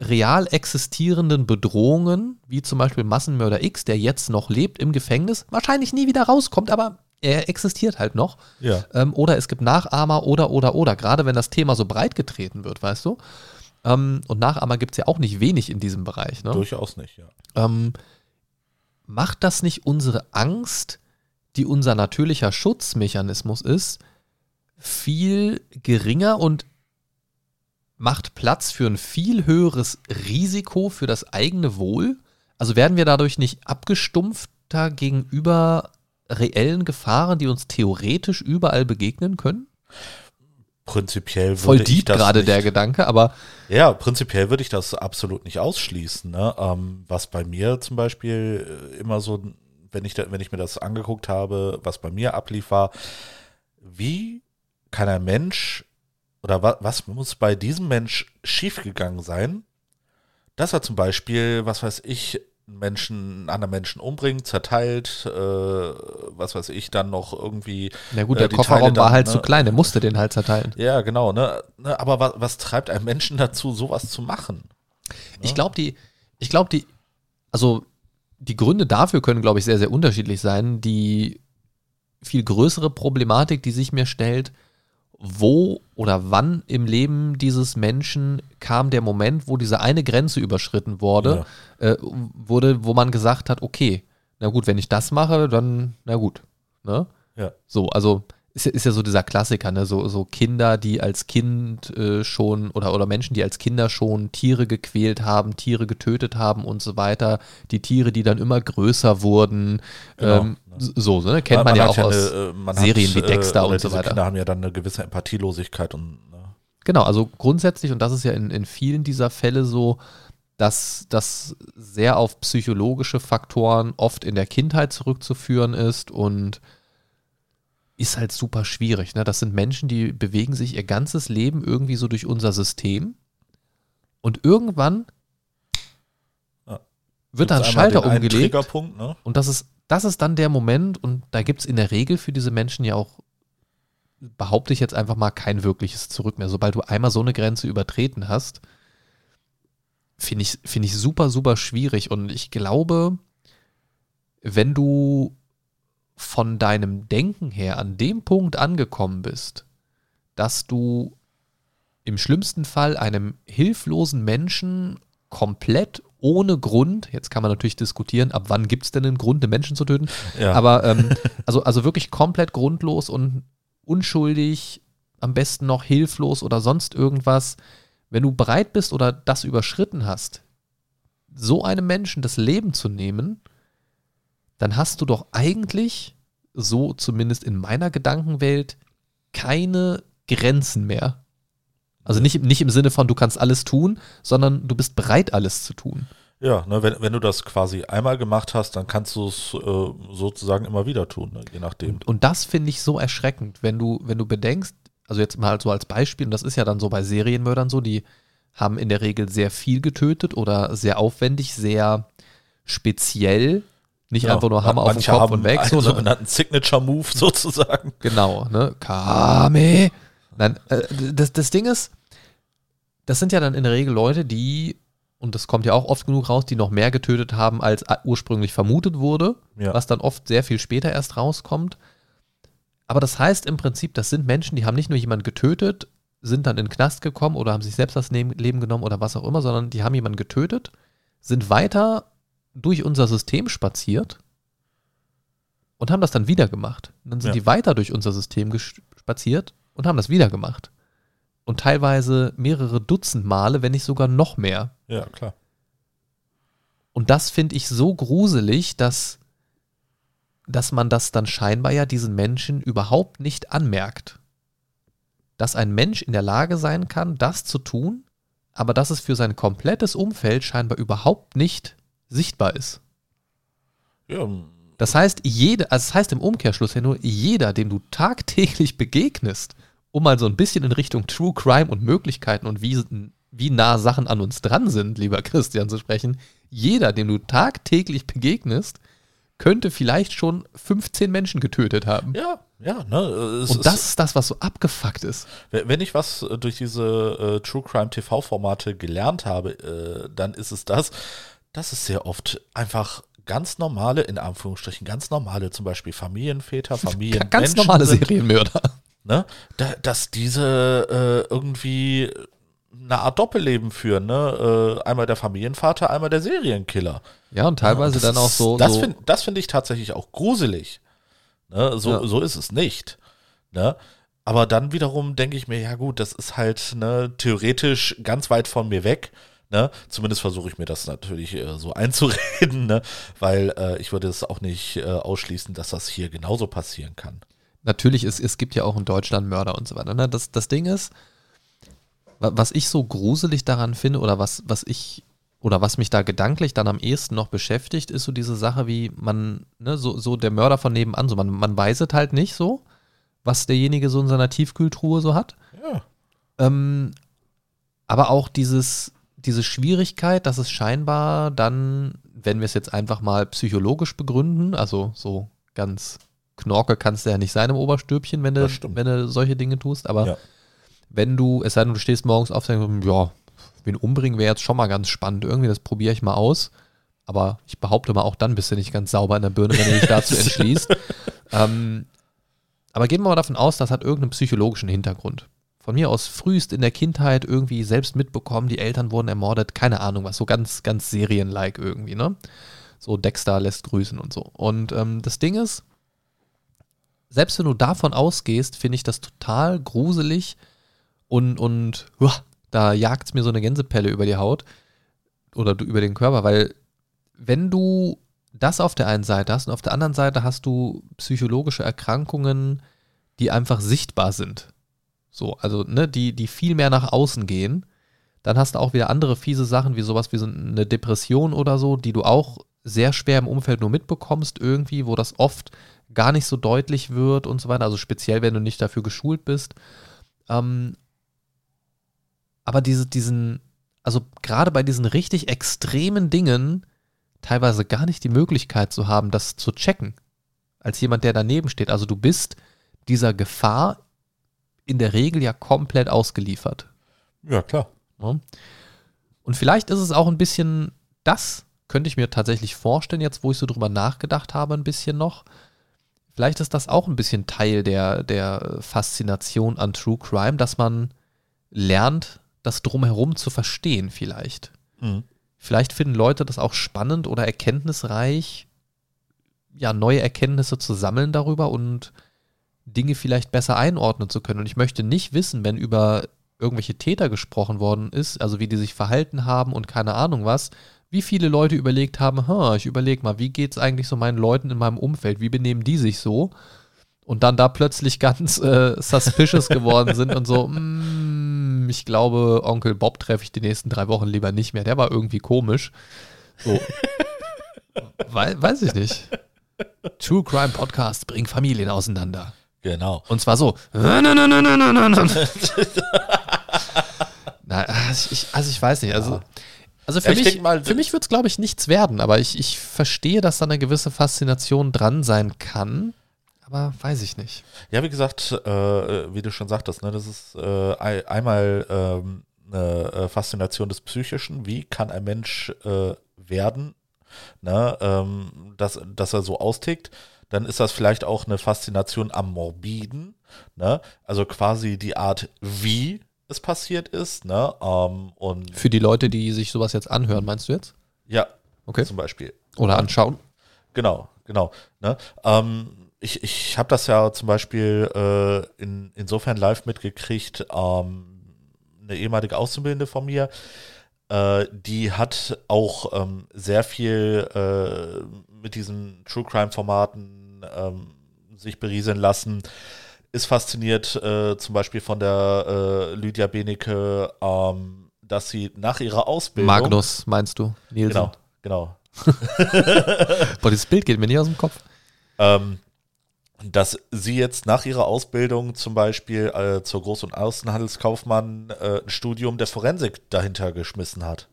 real existierenden Bedrohungen, wie zum Beispiel Massenmörder X, der jetzt noch lebt im Gefängnis, wahrscheinlich nie wieder rauskommt, aber er existiert halt noch. Ja. Ähm, oder es gibt Nachahmer oder, oder, oder. Gerade wenn das Thema so breit getreten wird, weißt du? Ähm, und Nachahmer gibt es ja auch nicht wenig in diesem Bereich. Ne? Durchaus nicht, ja. Ähm, macht das nicht unsere Angst, die unser natürlicher Schutzmechanismus ist, viel geringer und macht Platz für ein viel höheres Risiko für das eigene Wohl? Also werden wir dadurch nicht abgestumpfter gegenüber reellen Gefahren, die uns theoretisch überall begegnen können? Prinzipiell Voll deep das gerade der Gedanke, aber Ja, prinzipiell würde ich das absolut nicht ausschließen. Ne? Ähm, was bei mir zum Beispiel äh, immer so, wenn ich, da, wenn ich mir das angeguckt habe, was bei mir ablief, war, wie kann ein Mensch oder wa, was muss bei diesem Mensch schiefgegangen sein, dass er zum Beispiel, was weiß ich, Menschen, anderen Menschen umbringt, zerteilt, äh, was weiß ich, dann noch irgendwie na gut, äh, der Kofferraum Teile war dann, halt ne? zu klein, der musste den halt zerteilen. Ja, genau, ne? ne aber was, was treibt einen Menschen dazu, sowas zu machen? Ich glaube, die, ich glaube, die, also die Gründe dafür können, glaube ich, sehr, sehr unterschiedlich sein. Die viel größere Problematik, die sich mir stellt, wo oder wann im Leben dieses Menschen kam der Moment, wo diese eine Grenze überschritten wurde, äh, wurde, wo man gesagt hat, okay, na gut, wenn ich das mache, dann, na gut. Ne? Ja. So, also ist, ja- ist ja so dieser Klassiker, ne? So, so Kinder, die als Kind äh, schon oder, oder Menschen, die als Kinder schon Tiere gequält haben, Tiere getötet haben und so weiter. Die Tiere, die dann immer größer wurden. Genau, ähm, so, ne? kennt man, Man ja auch aus. eine, äh, Serien hat, wie Dexter oder und so weiter. Kinder haben ja dann eine gewisse Empathielosigkeit und ne? Genau, also grundsätzlich, und das ist ja in, in vielen dieser Fälle so, dass das sehr auf psychologische Faktoren oft in der Kindheit zurückzuführen ist und ist halt super schwierig. Ne? Das sind Menschen, die bewegen sich ihr ganzes Leben irgendwie so durch unser System und irgendwann Ja. wird da ein Schalter umgelegt ne? und das ist, das ist dann der Moment und da gibt es in der Regel für diese Menschen ja auch, behaupte ich jetzt einfach mal, kein wirkliches Zurück mehr. Sobald du einmal so eine Grenze übertreten hast, finde ich, finde ich super, super schwierig und ich glaube, wenn du von deinem Denken her an dem Punkt angekommen bist, dass du im schlimmsten Fall einem hilflosen Menschen komplett ohne Grund, jetzt kann man natürlich diskutieren, ab wann gibt es denn einen Grund, einen Menschen zu töten, Ja. aber ähm, *laughs* also, also wirklich komplett grundlos und unschuldig, am besten noch hilflos oder sonst irgendwas, wenn du bereit bist oder das überschritten hast, so einem Menschen das Leben zu nehmen, dann hast du doch eigentlich, so zumindest in meiner Gedankenwelt, keine Grenzen mehr. Also nicht, nicht im Sinne von, du kannst alles tun, sondern du bist bereit, alles zu tun. Ja, ne, wenn, wenn du das quasi einmal gemacht hast, dann kannst du es äh, sozusagen immer wieder tun, ne, je nachdem. Und, und das finde ich so erschreckend, wenn du, wenn du bedenkst, also jetzt mal so als Beispiel, und das ist ja dann so bei Serienmördern so, die haben in der Regel sehr viel getötet oder sehr aufwendig, sehr speziell, nicht Genau. einfach nur Hammer auf den Kopf und weg. einen So, ne? sogenannten Signature-Move *laughs* sozusagen. Genau, ne? Kame. Nein, äh, das, das Ding ist, das sind ja dann in der Regel Leute, die, und das kommt ja auch oft genug raus, die noch mehr getötet haben, als ursprünglich vermutet wurde, Ja. was dann oft sehr viel später erst rauskommt. Aber das heißt im Prinzip, das sind Menschen, die haben nicht nur jemanden getötet, sind dann in den Knast gekommen oder haben sich selbst das Leben genommen oder was auch immer, sondern die haben jemanden getötet, sind weiter durch unser System spaziert und haben das dann wieder gemacht. Und dann sind Ja. die weiter durch unser System spaziert und haben das wieder gemacht. Und teilweise mehrere Dutzend Male, wenn nicht sogar noch mehr. Ja, klar. Und das finde ich so gruselig, dass, dass man das dann scheinbar ja diesen Menschen überhaupt nicht anmerkt. Dass ein Mensch in der Lage sein kann, das zu tun, aber dass es für sein komplettes Umfeld scheinbar überhaupt nicht sichtbar ist. Ja, Das heißt, jede, also das heißt im Umkehrschluss ja nur, jeder, dem du tagtäglich *laughs* begegnest, um mal so ein bisschen in Richtung True Crime und Möglichkeiten und wie, wie nah Sachen an uns dran sind, lieber Christian, zu sprechen, jeder, dem du tagtäglich begegnest, könnte vielleicht schon 15 Menschen getötet haben. ja, ja. Ne, und ist- das ist das, was so abgefuckt ist. Wenn wenn ich was äh, durch diese äh, True Crime TV-Formate gelernt habe, äh, dann ist es das, dass es sehr oft einfach ganz normale, in Anführungsstrichen, ganz normale, zum Beispiel Familienväter, Familien, Ganz normale sind, Serienmörder. ne, da, dass diese äh, irgendwie eine Art Doppelleben führen, ne? Äh, einmal der Familienvater, einmal der Serienkiller. Ja, und teilweise Das dann auch ist- so. Das so finde find ich tatsächlich auch gruselig. Ne? So, Ja. so ist es nicht. Ne? Aber dann wiederum denke ich mir, ja gut, das ist halt ne, theoretisch ganz weit von mir weg. Ne? Zumindest versuche ich mir das natürlich äh, so *laughs* einzureden, ne? weil äh, ich würde es auch nicht äh, ausschließen, dass das hier genauso passieren kann. natürlich, es, es gibt ja auch in Deutschland Mörder und so weiter. Ne? Das, das Ding ist, wa- was ich so gruselig daran finde oder was, was ich oder was mich da gedanklich dann am ehesten noch beschäftigt, ist so diese Sache, wie man, ne, so, so der Mörder von nebenan, so man, man weiß es halt nicht so, was derjenige so in seiner Tiefkühltruhe so hat. Ja. Ähm, aber auch dieses, diese Schwierigkeit, dass es scheinbar dann, wenn wir es jetzt einfach mal psychologisch begründen, also so ganz Knorke kannst du ja nicht sein im Oberstübchen, wenn du, wenn du solche Dinge tust, aber Ja. wenn du, es sei denn, du stehst morgens auf und denkst, ja, wen umbringen wäre jetzt schon mal ganz spannend, irgendwie, das probiere ich mal aus. Aber ich behaupte mal, auch dann bist du nicht ganz sauber in der Birne, wenn du dich dazu *laughs* entschließt. ähm, aber gehen wir mal davon aus, das hat irgendeinen psychologischen Hintergrund. Von mir aus frühest in der Kindheit irgendwie selbst mitbekommen, die Eltern wurden ermordet, keine Ahnung was, so ganz, ganz serienlike irgendwie, ne? So Dexter lässt grüßen und so. Und ähm, das Ding ist, selbst wenn du davon ausgehst, finde ich das total gruselig und, und uah, da jagt es mir so eine Gänsepelle über die Haut oder über den Körper, weil wenn du das auf der einen Seite hast und auf der anderen Seite hast du psychologische Erkrankungen, die einfach sichtbar sind. So, also, ne, die, die viel mehr nach außen gehen. Dann hast du auch wieder andere fiese Sachen, wie sowas wie so eine Depression oder so, die du auch sehr schwer im Umfeld nur mitbekommst, irgendwie, wo das oft gar nicht so deutlich wird und so weiter. Also speziell, wenn du nicht dafür geschult bist. Ähm, aber diese, diesen, also gerade bei diesen richtig extremen Dingen teilweise gar nicht die Möglichkeit zu haben, das zu checken. Als jemand, der daneben steht. Also du bist dieser Gefahr in der Regel ja komplett ausgeliefert. Ja, klar. Ne? Und vielleicht ist es auch ein bisschen, das könnte ich mir tatsächlich vorstellen, jetzt wo ich so drüber nachgedacht habe, ein bisschen noch. Vielleicht ist das auch ein bisschen Teil der, der Faszination an True Crime, dass man lernt, das drumherum zu verstehen, vielleicht. Mhm. Vielleicht finden Leute das auch spannend oder erkenntnisreich, ja, neue Erkenntnisse zu sammeln darüber und Dinge vielleicht besser einordnen zu können. Und ich möchte nicht wissen, wenn über irgendwelche Täter gesprochen worden ist, also wie die sich verhalten haben und keine Ahnung was, wie viele Leute überlegt haben, ha, ich überlege mal, wie geht es eigentlich so meinen Leuten in meinem Umfeld, wie benehmen die sich so? Und dann da plötzlich *laughs* ganz äh, suspicious geworden sind und so, mm, ich glaube, Onkel Bob treffe ich die nächsten drei Wochen lieber nicht mehr, der war irgendwie komisch. So. *laughs* Wei weiß ich nicht. True Crime Podcast bringen Familien auseinander. Genau. Und zwar so. *laughs* Na, also ich, also ich weiß nicht. Also, also für Ja, ich mich, mal- für mich wird es, glaube ich, nichts werden. Aber ich, ich verstehe, dass da eine gewisse Faszination dran sein kann. Aber weiß ich nicht. Ja, wie gesagt, äh, wie du schon sagtest, ne, das ist äh, ei- einmal ähm, eine äh, Faszination des Psychischen. Wie kann ein Mensch äh, werden, ne, ähm, dass, dass er so austickt? Dann ist das vielleicht auch eine Faszination am Morbiden, ne? Also quasi die Art, wie es passiert ist, ne? Ähm, und Für die Leute, die sich sowas jetzt anhören, meinst du jetzt? ja, Okay. zum Beispiel. Oder anschauen? Genau, genau. Ne? Ähm, ich ich habe das ja zum Beispiel äh, in, insofern live mitgekriegt. Ähm, eine ehemalige Auszubildende von mir, äh, die hat auch ähm, sehr viel äh, mit diesen True Ähm, sich berieseln lassen. Ist fasziniert äh, zum Beispiel von der äh, Lydia Benecke, ähm, dass sie nach ihrer Ausbildung. Magnus, meinst du? Nielsen? Genau, genau. *laughs* Boah, dieses Bild geht mir nicht aus dem Kopf. ähm, dass sie jetzt nach ihrer Ausbildung zum Beispiel äh, zur Groß- und Außenhandelskaufmann äh, ein Studium der Forensik dahinter geschmissen hat.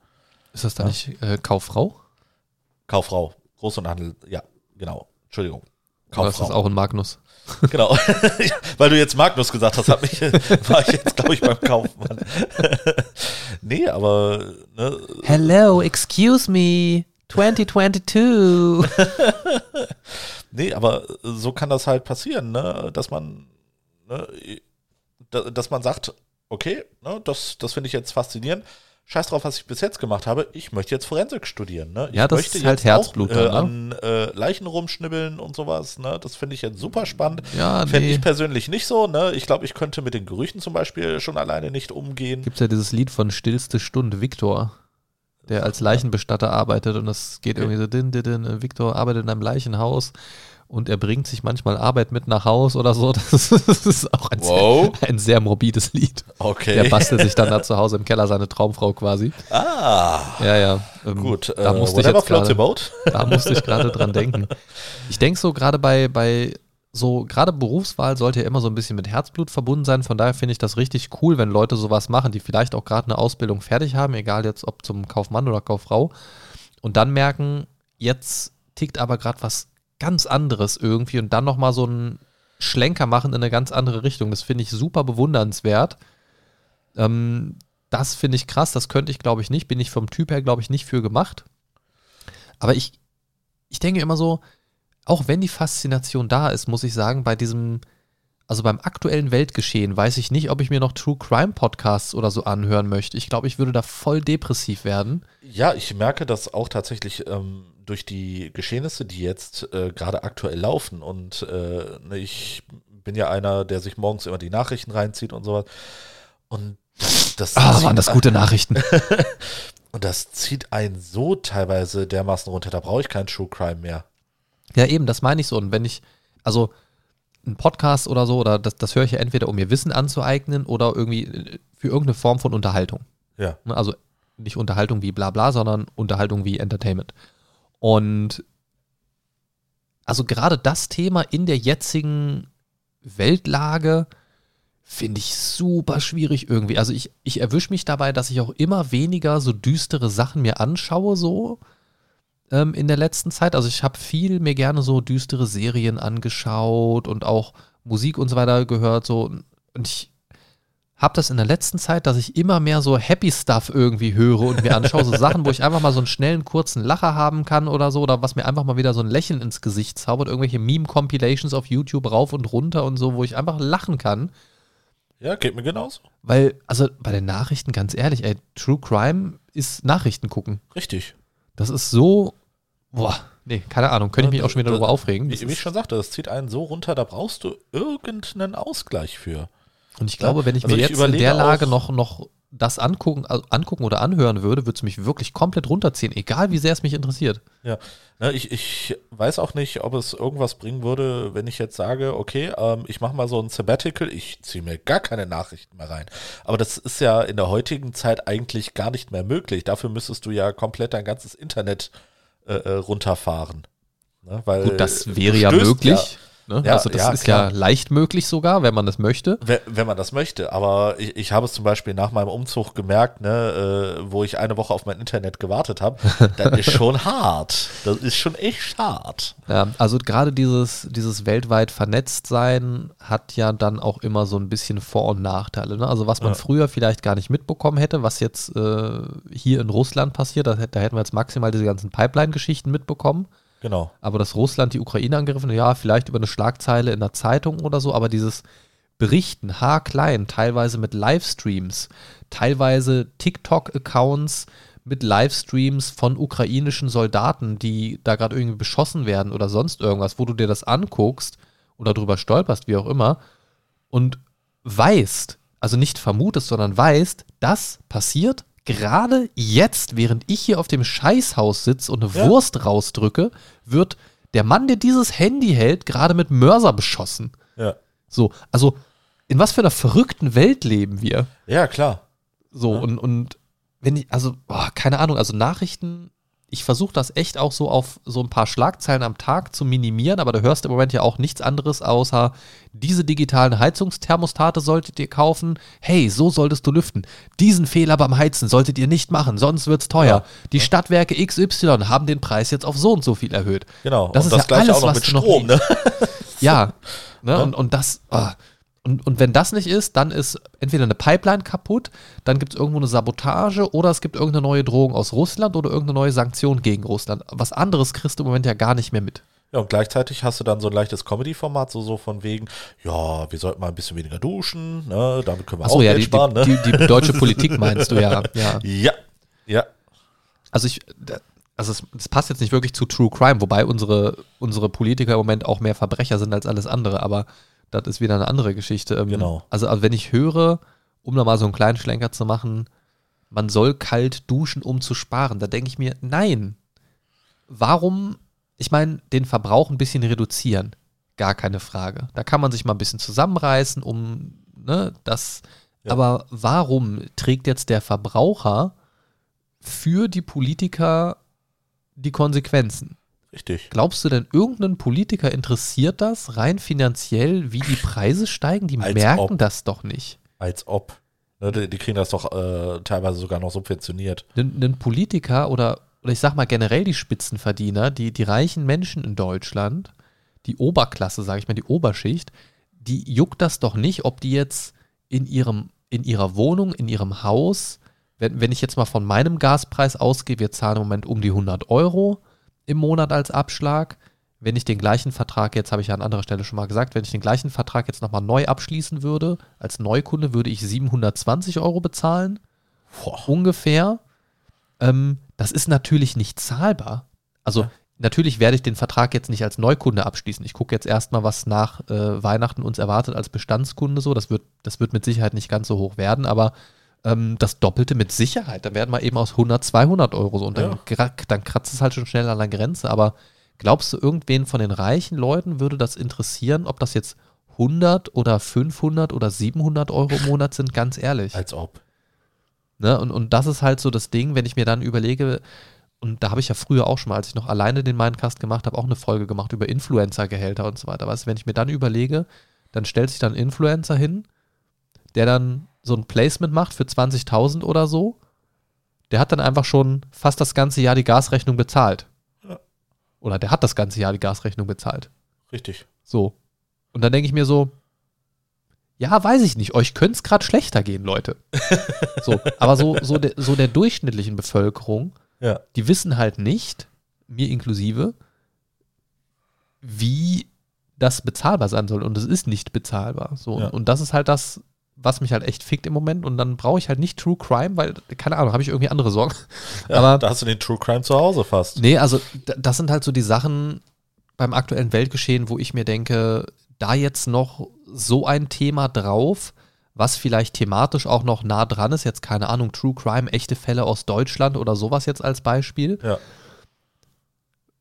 Ist das da nicht äh, Kauffrau? Kauffrau, Groß- und Handel, ja, genau. Entschuldigung. Ist das auch ein Magnus? Genau. *laughs* Weil du jetzt Magnus gesagt hast, hat mich, *laughs* war ich jetzt, glaube ich, beim Kaufmann. *laughs* nee, aber ne, Hello, excuse me. 2022. Nee, aber so kann das halt passieren, ne? dass man, ne, da- dass man sagt, okay, ne, das, das finde ich jetzt faszinierend. Scheiß drauf, was ich bis jetzt gemacht habe. Ich möchte jetzt Forensik studieren. Ne? Ich Ja, das möchte ist halt jetzt auch, Herzblut äh, dann, an äh, Leichen rumschnibbeln und sowas. Ne? Das finde ich jetzt super spannend. Ja, Fände nee. ich persönlich nicht so. Ne? Ich glaube, ich könnte mit den Gerüchen zum Beispiel schon alleine nicht umgehen. Gibt ja dieses Lied von Stillste Stunde, Viktor, der als Leichenbestatter arbeitet und das geht irgendwie so, din, din, din, Viktor arbeitet in einem Leichenhaus und er bringt sich manchmal Arbeit mit nach Haus oder so. *laughs* Das ist, auch ein, Wow. sehr, ein sehr morbides Lied. Okay. Der bastelt sich dann da zu Hause im Keller seine Traumfrau quasi. ah, Ja, ja. Ähm, gut. Da äh, musste ich whatever jetzt boat. *laughs* da musste ich gerade dran denken. Ich denke so gerade bei, bei so, gerade Berufswahl sollte ja immer so ein bisschen mit Herzblut verbunden sein. Von daher finde ich das richtig cool, wenn Leute sowas machen, die vielleicht auch gerade eine Ausbildung fertig haben, egal jetzt ob zum Kaufmann oder Kauffrau, und dann merken, jetzt tickt aber gerade was ganz anderes irgendwie und dann nochmal so einen Schlenker machen in eine ganz andere Richtung. Das finde ich super bewundernswert. Ähm, das finde ich krass, das könnte ich, glaube ich, nicht. Bin ich vom Typ her, glaube ich, nicht für gemacht. Aber ich, ich denke immer so, auch wenn die Faszination da ist, muss ich sagen, bei diesem, also beim aktuellen Weltgeschehen weiß ich nicht, ob ich mir noch True Crime Podcasts oder so anhören möchte. Ich glaube, ich würde da voll depressiv werden. Ja, ich merke das auch tatsächlich ähm, durch die Geschehnisse, die jetzt äh, gerade aktuell laufen. Und äh, ich bin ja einer, der sich morgens immer die Nachrichten reinzieht und sowas. Und das, das, Ah, zieht waren das gute Nachrichten. *laughs* Und das zieht einen so teilweise dermaßen runter. Da brauche ich keinen True Crime mehr. Ja, eben, das meine ich so. Und wenn ich, also ein Podcast oder so, oder das, das höre ich ja entweder, um mir Wissen anzueignen oder irgendwie äh, für irgendeine Form von Unterhaltung. Ja. Ne, Also nicht Unterhaltung wie bla bla, sondern Unterhaltung wie Entertainment. Und also gerade das Thema in der jetzigen Weltlage finde ich super schwierig irgendwie. Also ich, ich erwische mich dabei, dass ich auch immer weniger so düstere Sachen mir anschaue, so ähm, in der letzten Zeit. Also ich habe viel mir gerne so düstere Serien angeschaut und auch Musik und so weiter gehört. So. Und ich habe das in der letzten Zeit, dass ich immer mehr so Happy Stuff irgendwie höre und mir anschaue. So Sachen, wo ich einfach mal so einen schnellen, kurzen Lacher haben kann oder so. Oder was mir einfach mal wieder so ein Lächeln ins Gesicht zaubert. Irgendwelche Meme-Compilations auf YouTube rauf und runter und so, wo ich einfach lachen kann. Ja, geht mir genauso. Weil, also bei den Nachrichten, ganz ehrlich, ey, True Crime ist Nachrichten gucken. Richtig. Das ist so. Boah, nee, keine Ahnung. Könnte ich mich auch schon wieder darüber aufregen. Wie, wie ich schon sagte, das zieht einen so runter, da brauchst du irgendeinen Ausgleich für. Und ich glaube, wenn ich Also mir ich jetzt in der Lage noch, noch das angucken, also angucken oder anhören würde, würde es mich wirklich komplett runterziehen, egal wie sehr es mich interessiert. Ja, ne, ich, ich weiß auch nicht, ob es irgendwas bringen würde, wenn ich jetzt sage, okay, ähm, ich mache mal so ein Sabbatical, ich ziehe mir gar keine Nachrichten mehr rein. Aber das ist ja in der heutigen Zeit eigentlich gar nicht mehr möglich. Dafür müsstest du ja komplett dein ganzes Internet äh, äh, runterfahren. Ne, weil Gut, das wäre ja stößt möglich. Ne? Ja, also das ja, ist klar. ja leicht möglich sogar, wenn man das möchte. Wenn, wenn man das möchte. Aber ich, ich habe es zum Beispiel nach meinem Umzug gemerkt, ne, äh, wo ich eine Woche auf mein Internet gewartet habe. *laughs* Das ist schon hart. Das ist schon echt hart. Ja, also gerade dieses, dieses weltweit vernetzt sein hat ja dann auch immer so ein bisschen Vor- und Nachteile. Ne? Also was man Ja. früher vielleicht gar nicht mitbekommen hätte, was jetzt äh, hier in Russland passiert, da, da hätten wir jetzt maximal diese ganzen Pipeline-Geschichten mitbekommen. Genau. Aber dass Russland die Ukraine angegriffen ja, vielleicht über eine Schlagzeile in der Zeitung oder so, aber dieses Berichten, haarklein, teilweise mit Livestreams, teilweise TikTok-Accounts mit Livestreams von ukrainischen Soldaten, die da gerade irgendwie beschossen werden oder sonst irgendwas, wo du dir das anguckst oder drüber stolperst, wie auch immer, und weißt, also nicht vermutest, sondern weißt, das passiert gerade jetzt, während ich hier auf dem Scheißhaus sitze und eine Ja. Wurst rausdrücke, wird der Mann, der dieses Handy hält, gerade mit Mörser beschossen. Ja. So, also in was für einer verrückten Welt leben wir? Ja, klar. So, Ja. und, und wenn ich, also, boah, keine Ahnung, also Nachrichten, ich versuche das echt auch so auf so ein paar Schlagzeilen am Tag zu minimieren, aber du hörst im Moment ja auch nichts anderes außer diese digitalen Heizungsthermostate solltet ihr kaufen. Hey, so solltest du lüften. Diesen Fehler beim Heizen solltet ihr nicht machen, sonst wird's teuer. Ja. Die Stadtwerke XY haben den Preis jetzt auf so und so viel erhöht. Genau. Das und ist das ja gleiche alles, auch noch was mit du noch Strom, ne? *laughs* Ja, ne? Ja. Und, und das, ah. Und, und wenn das nicht ist, dann ist entweder eine Pipeline kaputt, dann gibt es irgendwo eine Sabotage oder es gibt irgendeine neue Drohung aus Russland oder irgendeine neue Sanktion gegen Russland. Was anderes kriegst du im Moment ja gar nicht mehr mit. Ja, und gleichzeitig hast du dann so ein leichtes Comedy-Format, so, so von wegen, ja, wir sollten mal ein bisschen weniger duschen, ne? damit können wir Achso, auch ja, Geld die, sparen, ne? die, die, die deutsche Politik meinst du ja. *laughs* ja. ja, ja, Also ich, also es, es passt jetzt nicht wirklich zu True Crime, wobei unsere, unsere Politiker im Moment auch mehr Verbrecher sind als alles andere, aber das ist wieder eine andere Geschichte. Ähm, Genau. Also, also wenn ich höre, um da mal so einen kleinen Schlenker zu machen, man soll kalt duschen, um zu sparen, da denke ich mir, nein. Warum, ich meine, den Verbrauch ein bisschen reduzieren, gar keine Frage. Da kann man sich mal ein bisschen zusammenreißen, um ne, das. Ja. Aber warum trägt jetzt der Verbraucher für die Politiker die Konsequenzen? Richtig. Glaubst du denn, irgendein Politiker interessiert das rein finanziell, wie die Preise steigen? Die Als merken ob. das doch nicht. Als ob. Ne, die, die kriegen das doch äh, teilweise sogar noch subventioniert. Ein, ein Politiker oder, oder ich sag mal generell die Spitzenverdiener, die, die reichen Menschen in Deutschland, die Oberklasse, sage ich mal, die Oberschicht, die juckt das doch nicht, ob die jetzt in ihrem, in ihrer Wohnung, in ihrem Haus, wenn, wenn ich jetzt mal von meinem Gaspreis ausgehe, wir zahlen im Moment um die 100 Euro im Monat als Abschlag. Wenn ich den gleichen Vertrag, jetzt habe ich ja an anderer Stelle schon mal gesagt, wenn ich den gleichen Vertrag jetzt nochmal neu abschließen würde, als Neukunde würde ich 720 Euro bezahlen Boah. ungefähr. Ähm, das ist natürlich nicht zahlbar. Also Ja. natürlich werde ich den Vertrag jetzt nicht als Neukunde abschließen. Ich gucke jetzt erstmal, was nach äh, Weihnachten uns erwartet als Bestandskunde so. Das wird, das wird mit Sicherheit nicht ganz so hoch werden, aber ähm, das Doppelte mit Sicherheit. Da werden wir eben aus 100, 200 Euro so. Und dann, Ja. dann kratzt es halt schon schnell an der Grenze. Aber glaubst du, irgendwen von den reichen Leuten würde das interessieren, ob das jetzt 100 oder 500 oder 700 Euro im Monat sind? Ganz ehrlich. Als ob. Ne? Und, und das ist halt so das Ding, wenn ich mir dann überlege, und da habe ich ja früher auch schon mal, als ich noch alleine den Mindcast gemacht habe, auch eine Folge gemacht über Influencer-Gehälter und so weiter. Weißt du, wenn ich mir dann überlege, dann stellt sich dann ein Influencer hin, der dann so ein Placement macht für 20.000 oder so. Der hat dann einfach schon fast das ganze Jahr die Gasrechnung bezahlt. Ja. Oder der hat das ganze Jahr die Gasrechnung bezahlt. Richtig. So. Und dann denke ich mir so, ja, weiß ich nicht, euch könnte es gerade schlechter gehen, Leute. *laughs* so, aber so, so, der, so der durchschnittlichen Bevölkerung, Ja. die wissen halt nicht, mir inklusive, wie das bezahlbar sein soll. Und es ist nicht bezahlbar. So. Ja. Und das ist halt das, was mich halt echt fickt im Moment. Und dann brauche ich halt nicht True Crime, weil, keine Ahnung, habe ich irgendwie andere Sorgen. ja Aber- da hast du den True Crime zu Hause fast. Nee, also das sind halt so die Sachen beim aktuellen Weltgeschehen, wo ich mir denke, da jetzt noch so ein Thema drauf, was vielleicht thematisch auch noch nah dran ist, jetzt keine Ahnung, True Crime, echte Fälle aus Deutschland oder sowas jetzt als Beispiel, Ja.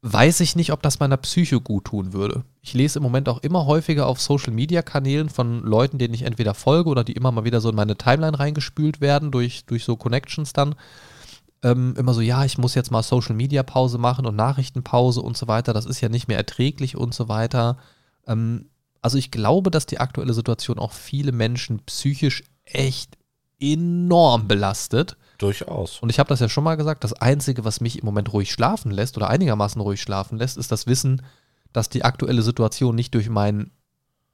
Weiß ich nicht, ob das meiner Psyche gut tun würde. Ich lese im Moment auch immer häufiger auf Social Media Kanälen von Leuten, denen ich entweder folge oder die immer mal wieder so in meine Timeline reingespült werden durch, durch so Connections dann. Ähm, immer so, ja, ich muss jetzt mal Social Media Pause machen und Nachrichtenpause und so weiter. Das ist ja nicht mehr erträglich und so weiter. Ähm, also ich glaube, dass die aktuelle Situation auch viele Menschen psychisch echt enorm belastet. Durchaus. Und ich habe das ja schon mal gesagt, das Einzige, was mich im Moment ruhig schlafen lässt oder einigermaßen ruhig schlafen lässt, ist das Wissen, dass die aktuelle Situation nicht durch mein,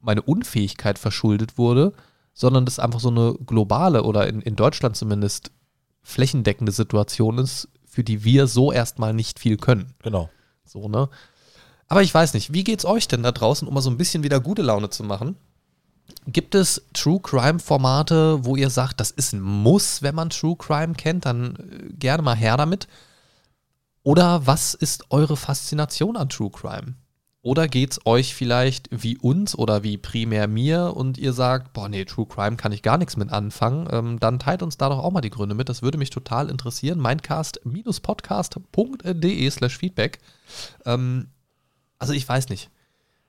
meine Unfähigkeit verschuldet wurde, sondern das einfach so eine globale oder in, in Deutschland zumindest flächendeckende Situation ist, für die wir so erstmal nicht viel können. Genau. So, ne? Aber ich weiß nicht, wie geht's euch denn da draußen, um mal so ein bisschen wieder gute Laune zu machen? Gibt es True Crime Formate, wo ihr sagt, das ist ein Muss, wenn man True Crime kennt, dann äh, gerne mal her damit? Oder was ist eure Faszination an True Crime? Oder geht's euch vielleicht wie uns oder wie primär mir und ihr sagt, boah, nee, True Crime kann ich gar nichts mit anfangen, ähm, dann teilt uns da doch auch mal die Gründe mit. Das würde mich total interessieren. Mindcast-podcast.de slash Feedback. Ähm, also ich weiß nicht.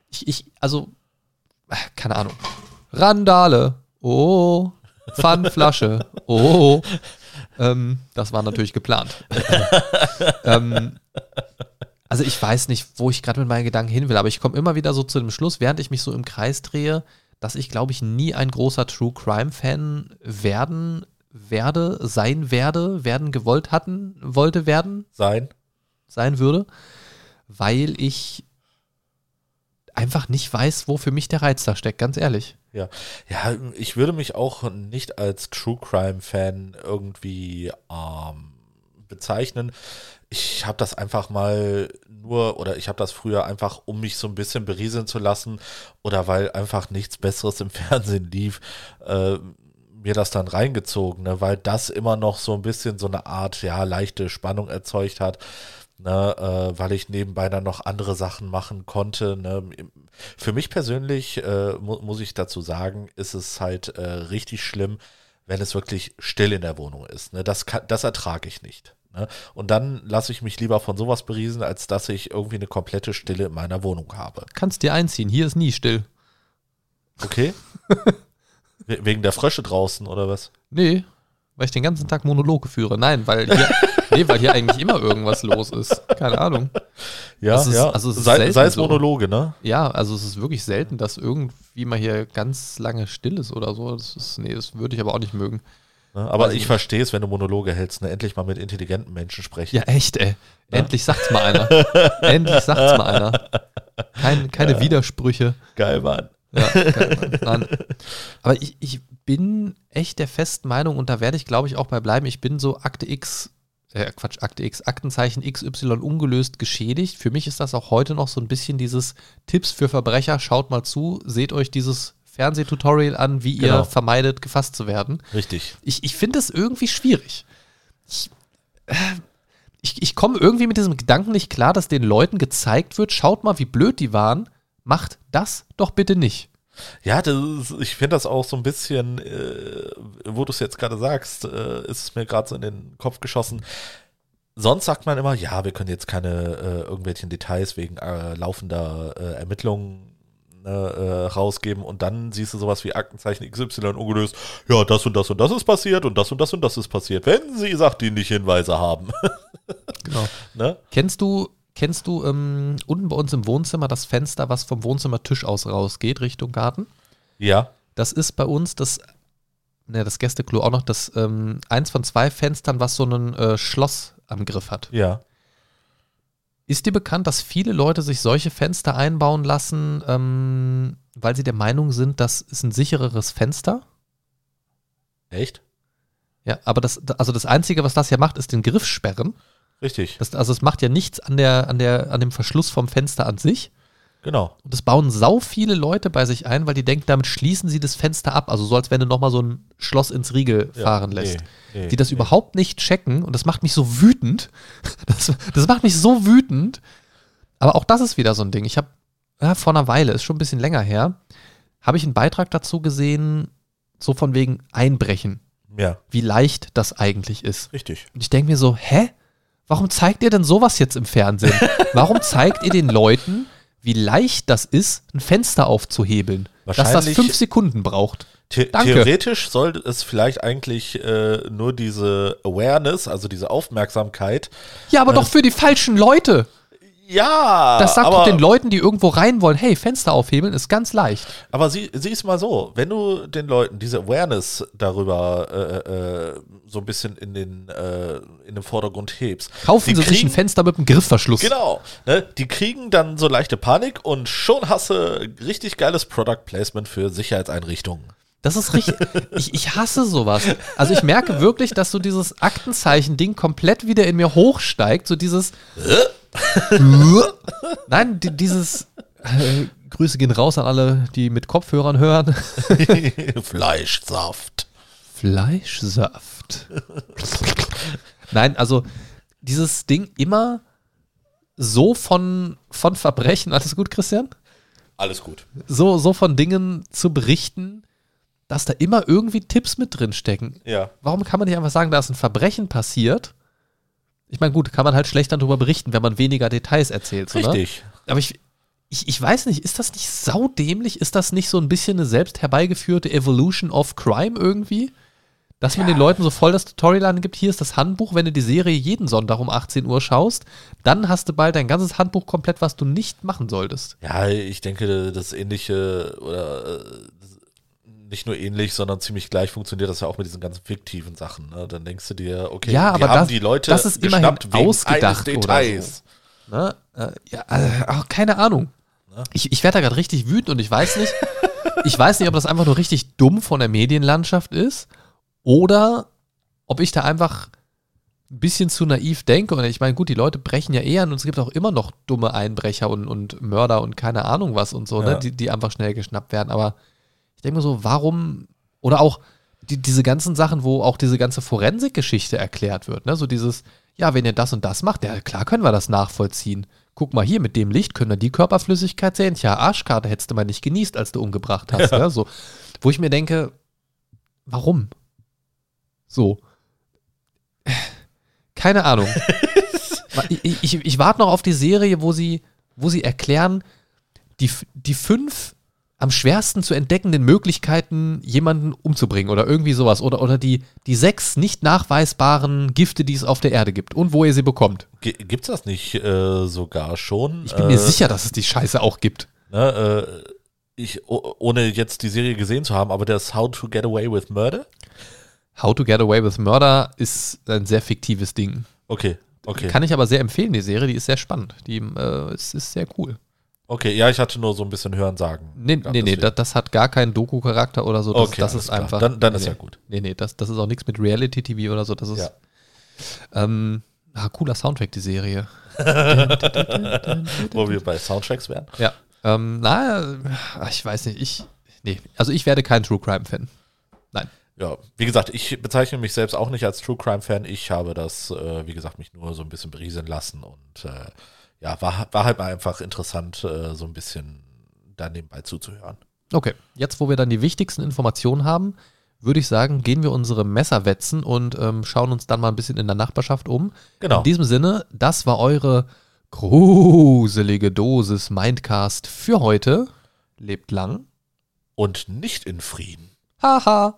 Ich, ich, also, keine Ahnung. Randale. Oh. Pfannflasche. Oh. Ähm, das war natürlich geplant. *laughs* ähm, also ich weiß nicht, wo ich gerade mit meinen Gedanken hin will, aber ich komme immer wieder so zu dem Schluss, während ich mich so im Kreis drehe, dass ich, glaube ich, nie ein großer True Crime-Fan werden werde, sein werde, werden gewollt hatten, wollte werden, Sein. sein würde, weil ich einfach nicht weiß, wo für mich der Reiz da steckt, ganz ehrlich. Ja. ja, ich würde mich auch nicht als True Crime Fan irgendwie ähm, bezeichnen. Ich habe das einfach mal nur oder ich habe das früher einfach, um mich so ein bisschen berieseln zu lassen oder weil einfach nichts Besseres im *laughs* Fernsehen lief, äh, mir das dann reingezogen, ne? weil das immer noch so ein bisschen so eine Art, ja, leichte Spannung erzeugt hat. Ne, äh, weil ich nebenbei dann noch andere Sachen machen konnte. Ne. Für mich persönlich, äh, mu muss ich dazu sagen, ist es halt äh, richtig schlimm, wenn es wirklich still in der Wohnung ist. Ne. Das, kann, das ertrage ich nicht. Ne. Und dann lasse ich mich lieber von sowas beriesen, als dass ich irgendwie eine komplette Stille in meiner Wohnung habe. Kannst dir einziehen, hier ist nie still. Okay? *laughs* We- Wegen der Frösche draußen oder was? Nee, weil ich den ganzen Tag Monologe führe. Nein, weil hier, *laughs* nee, weil hier eigentlich immer irgendwas los ist. Keine Ahnung. Ja, ist- ja. also es ist sei, sei es so. Monologe, ne? Ja, also es ist wirklich selten, dass irgendwie mal hier ganz lange still ist oder so. Das ist, nee, das würde ich aber auch nicht mögen. ne? Aber Weiß ich verstehe es, wenn du Monologe hältst, ne? Endlich mal mit intelligenten Menschen sprechen. Ja, echt, ey. Endlich sagt's mal einer. Endlich sagt's mal einer. Kein, keine Widersprüche. Geil, Mann. Ja, kein- nein. Aber ich, ich bin echt der festen Meinung und da werde ich, glaube ich, auch bei bleiben. Ich bin so Akte X, äh, Quatsch, Akte X, Aktenzeichen XY ungelöst geschädigt. Für mich ist das auch heute noch so ein bisschen dieses Tipps für Verbrecher. Schaut mal zu, seht euch dieses Fernsehtutorial an, wie Genau. ihr vermeidet, gefasst zu werden. Richtig. Ich, ich finde es irgendwie schwierig. Ich, äh, ich, ich komme irgendwie mit diesem Gedanken nicht klar, dass den Leuten gezeigt wird, schaut mal, wie blöd die waren, macht das doch bitte nicht. Ja, ist, ich finde das auch so ein bisschen, äh, wo du es jetzt gerade sagst, äh, ist es mir gerade so in den Kopf geschossen. Sonst sagt man immer, ja, wir können jetzt keine äh, irgendwelchen Details wegen äh, laufender äh, Ermittlungen äh, rausgeben und dann siehst du sowas wie Aktenzeichen XY ungelöst. Ja, das und das und das ist passiert und das und das und das ist passiert, wenn sie sachdienliche Hinweise haben. *laughs* Genau. ne? Kennst du, kennst du ähm, unten bei uns im Wohnzimmer das Fenster, was vom Wohnzimmertisch aus rausgeht, Richtung Garten? Ja, Das ist bei uns das, ne, das Gästeklo auch noch, das ähm, eins von zwei Fenstern, was so einen äh, Schloss am Griff hat. ja. Ist dir bekannt, dass viele Leute sich solche Fenster einbauen lassen, ähm, weil sie der Meinung sind, das ist ein sichereres Fenster? Echt? Ja, aber das, also das Einzige, was das ja macht, ist den Griff sperren. Richtig. Das, also es macht ja nichts an, der, an, der, an dem Verschluss vom Fenster an sich. Genau. Und das bauen sau viele Leute bei sich ein, weil die denken, damit schließen sie das Fenster ab. Also so, als wenn du nochmal so ein Schloss ins Riegel Ja, fahren nee, lässt. nee, die das nee. überhaupt nicht checken und das macht mich so wütend. *laughs* Das, das macht mich so wütend. Aber auch das ist wieder so ein Ding. Ich habe ja, vor einer Weile, ist schon ein bisschen länger her, habe ich einen Beitrag dazu gesehen, so von wegen Einbrechen, Ja, wie leicht das eigentlich ist. richtig. Und ich denke mir so, hä? Warum zeigt ihr denn sowas jetzt im Fernsehen? Warum zeigt ihr den Leuten, wie leicht das ist, ein Fenster aufzuhebeln? Dass das fünf Sekunden braucht. The Danke. Theoretisch sollte es vielleicht eigentlich äh, nur diese Awareness, also diese Aufmerksamkeit. Ja, aber doch für die falschen Leute. Ja, Das sagt aber, doch den Leuten, die irgendwo rein wollen, hey, Fenster aufhebeln ist ganz leicht. aber sie, sieh es mal so, wenn du den Leuten diese Awareness darüber äh, äh, so ein bisschen in den, äh, in den Vordergrund hebst. Kaufen Sie sich ein kriegen- Fenster mit einem Griffverschluss. Genau, ne? die kriegen dann so leichte Panik und schon hast du richtig geiles Product Placement für Sicherheitseinrichtungen. Das ist richtig. *laughs* ich, ich hasse sowas. Also ich merke wirklich, dass so dieses Aktenzeichen-Ding komplett wieder in mir hochsteigt. So dieses. *laughs* Nein, die, dieses äh, Grüße gehen raus an alle, die mit Kopfhörern hören. *laughs* Fleischsaft. Fleischsaft. Nein, also dieses Ding immer so von, von Verbrechen, alles gut, Christian? Alles gut. So, so von Dingen zu berichten, dass da immer irgendwie Tipps mit drin stecken. Ja. Warum kann man nicht einfach sagen, da ist ein Verbrechen passiert? Ich meine, gut, kann man halt schlecht darüber berichten, wenn man weniger Details erzählt. ne? Richtig. Aber ich, ich, ich weiß nicht, ist das nicht saudämlich? Ist das nicht so ein bisschen eine selbst herbeigeführte Evolution of Crime irgendwie? Dass man den Leuten so voll das Tutorial gibt, hier ist das Handbuch, wenn du die Serie jeden Sonntag um 18 Uhr schaust, dann hast du bald dein ganzes Handbuch komplett, was du nicht machen solltest. Ja, ich denke, das ähnliche oder äh, nicht nur ähnlich, sondern ziemlich gleich funktioniert das ja auch mit diesen ganzen fiktiven Sachen. Ne? Dann denkst du dir, okay, Ja, aber haben das- die Leute das ist immerhin geschnappt wegen ausgedacht eines oder Details. Ne? Äh, ja, auch keine Ahnung. Ich, ich werde da gerade richtig wütend und ich weiß nicht, *laughs* ich weiß nicht, ob das einfach nur richtig dumm von der Medienlandschaft ist oder ob ich da einfach ein bisschen zu naiv denke. Und ich meine, gut, die Leute brechen ja eher und es gibt auch immer noch dumme Einbrecher und, und Mörder und keine Ahnung was und so, Ja. ne, die, die einfach schnell geschnappt werden. Aber denke mir so, warum, oder auch die, diese ganzen Sachen, wo auch diese ganze Forensikgeschichte erklärt wird, ne, so dieses, ja, wenn ihr das und das macht, ja, klar können wir das nachvollziehen. Guck mal hier, mit dem Licht können wir die Körperflüssigkeit sehen. Tja, Arschkarte hättest du mal nicht genießt, als du umgebracht hast. Ne? So, wo ich mir denke, warum? So. Keine Ahnung. *laughs* ich, ich, ich warte noch auf die Serie, wo sie, wo sie erklären, die, die fünf am schwersten zu entdeckenden Möglichkeiten, jemanden umzubringen oder irgendwie sowas. Oder, oder die, die sechs nicht nachweisbaren Gifte, die es auf der Erde gibt und wo ihr sie bekommt. Ge- Gibt's das nicht äh, sogar schon? Ich bin äh, mir sicher, dass es die Scheiße auch gibt. Ne, äh, ich, ohne jetzt die Serie gesehen zu haben, aber das How to Get Away with Murder? How to Get Away with Murder ist ein sehr fiktives Ding. Okay, okay. Kann ich aber sehr empfehlen, die Serie, die ist sehr spannend. Die äh, ist, ist sehr cool. Okay, ja, ich hatte nur so ein bisschen Hören sagen. Nee, nee, nee, das, das hat gar keinen Doku-Charakter oder so. Das, Okay, das ist klar. einfach. Dann- dann nee, ist ja gut. Nee, nee, das, das ist auch nichts mit Reality-TV oder so. Das ist. Ja. Ähm, ah, cooler Soundtrack, die Serie. *laughs* Wo wir bei Soundtracks wären. Ja. Ähm, na, ach, ich weiß nicht. Ich. Nee, also ich werde kein True Crime-Fan. Nein. Ja, wie gesagt, ich bezeichne mich selbst auch nicht als True Crime Fan. Ich habe das, äh, wie gesagt, mich nur so ein bisschen berieseln lassen und äh, ja, war, war halt mal einfach interessant, äh, so ein bisschen da nebenbei zuzuhören. Okay, jetzt wo wir dann die wichtigsten Informationen haben, würde ich sagen, gehen wir unsere Messer wetzen und ähm, schauen uns dann mal ein bisschen in der Nachbarschaft um. Genau. In diesem Sinne, das war eure gruselige Dosis Mindcast für heute. Lebt lang. Und nicht in Frieden. Haha.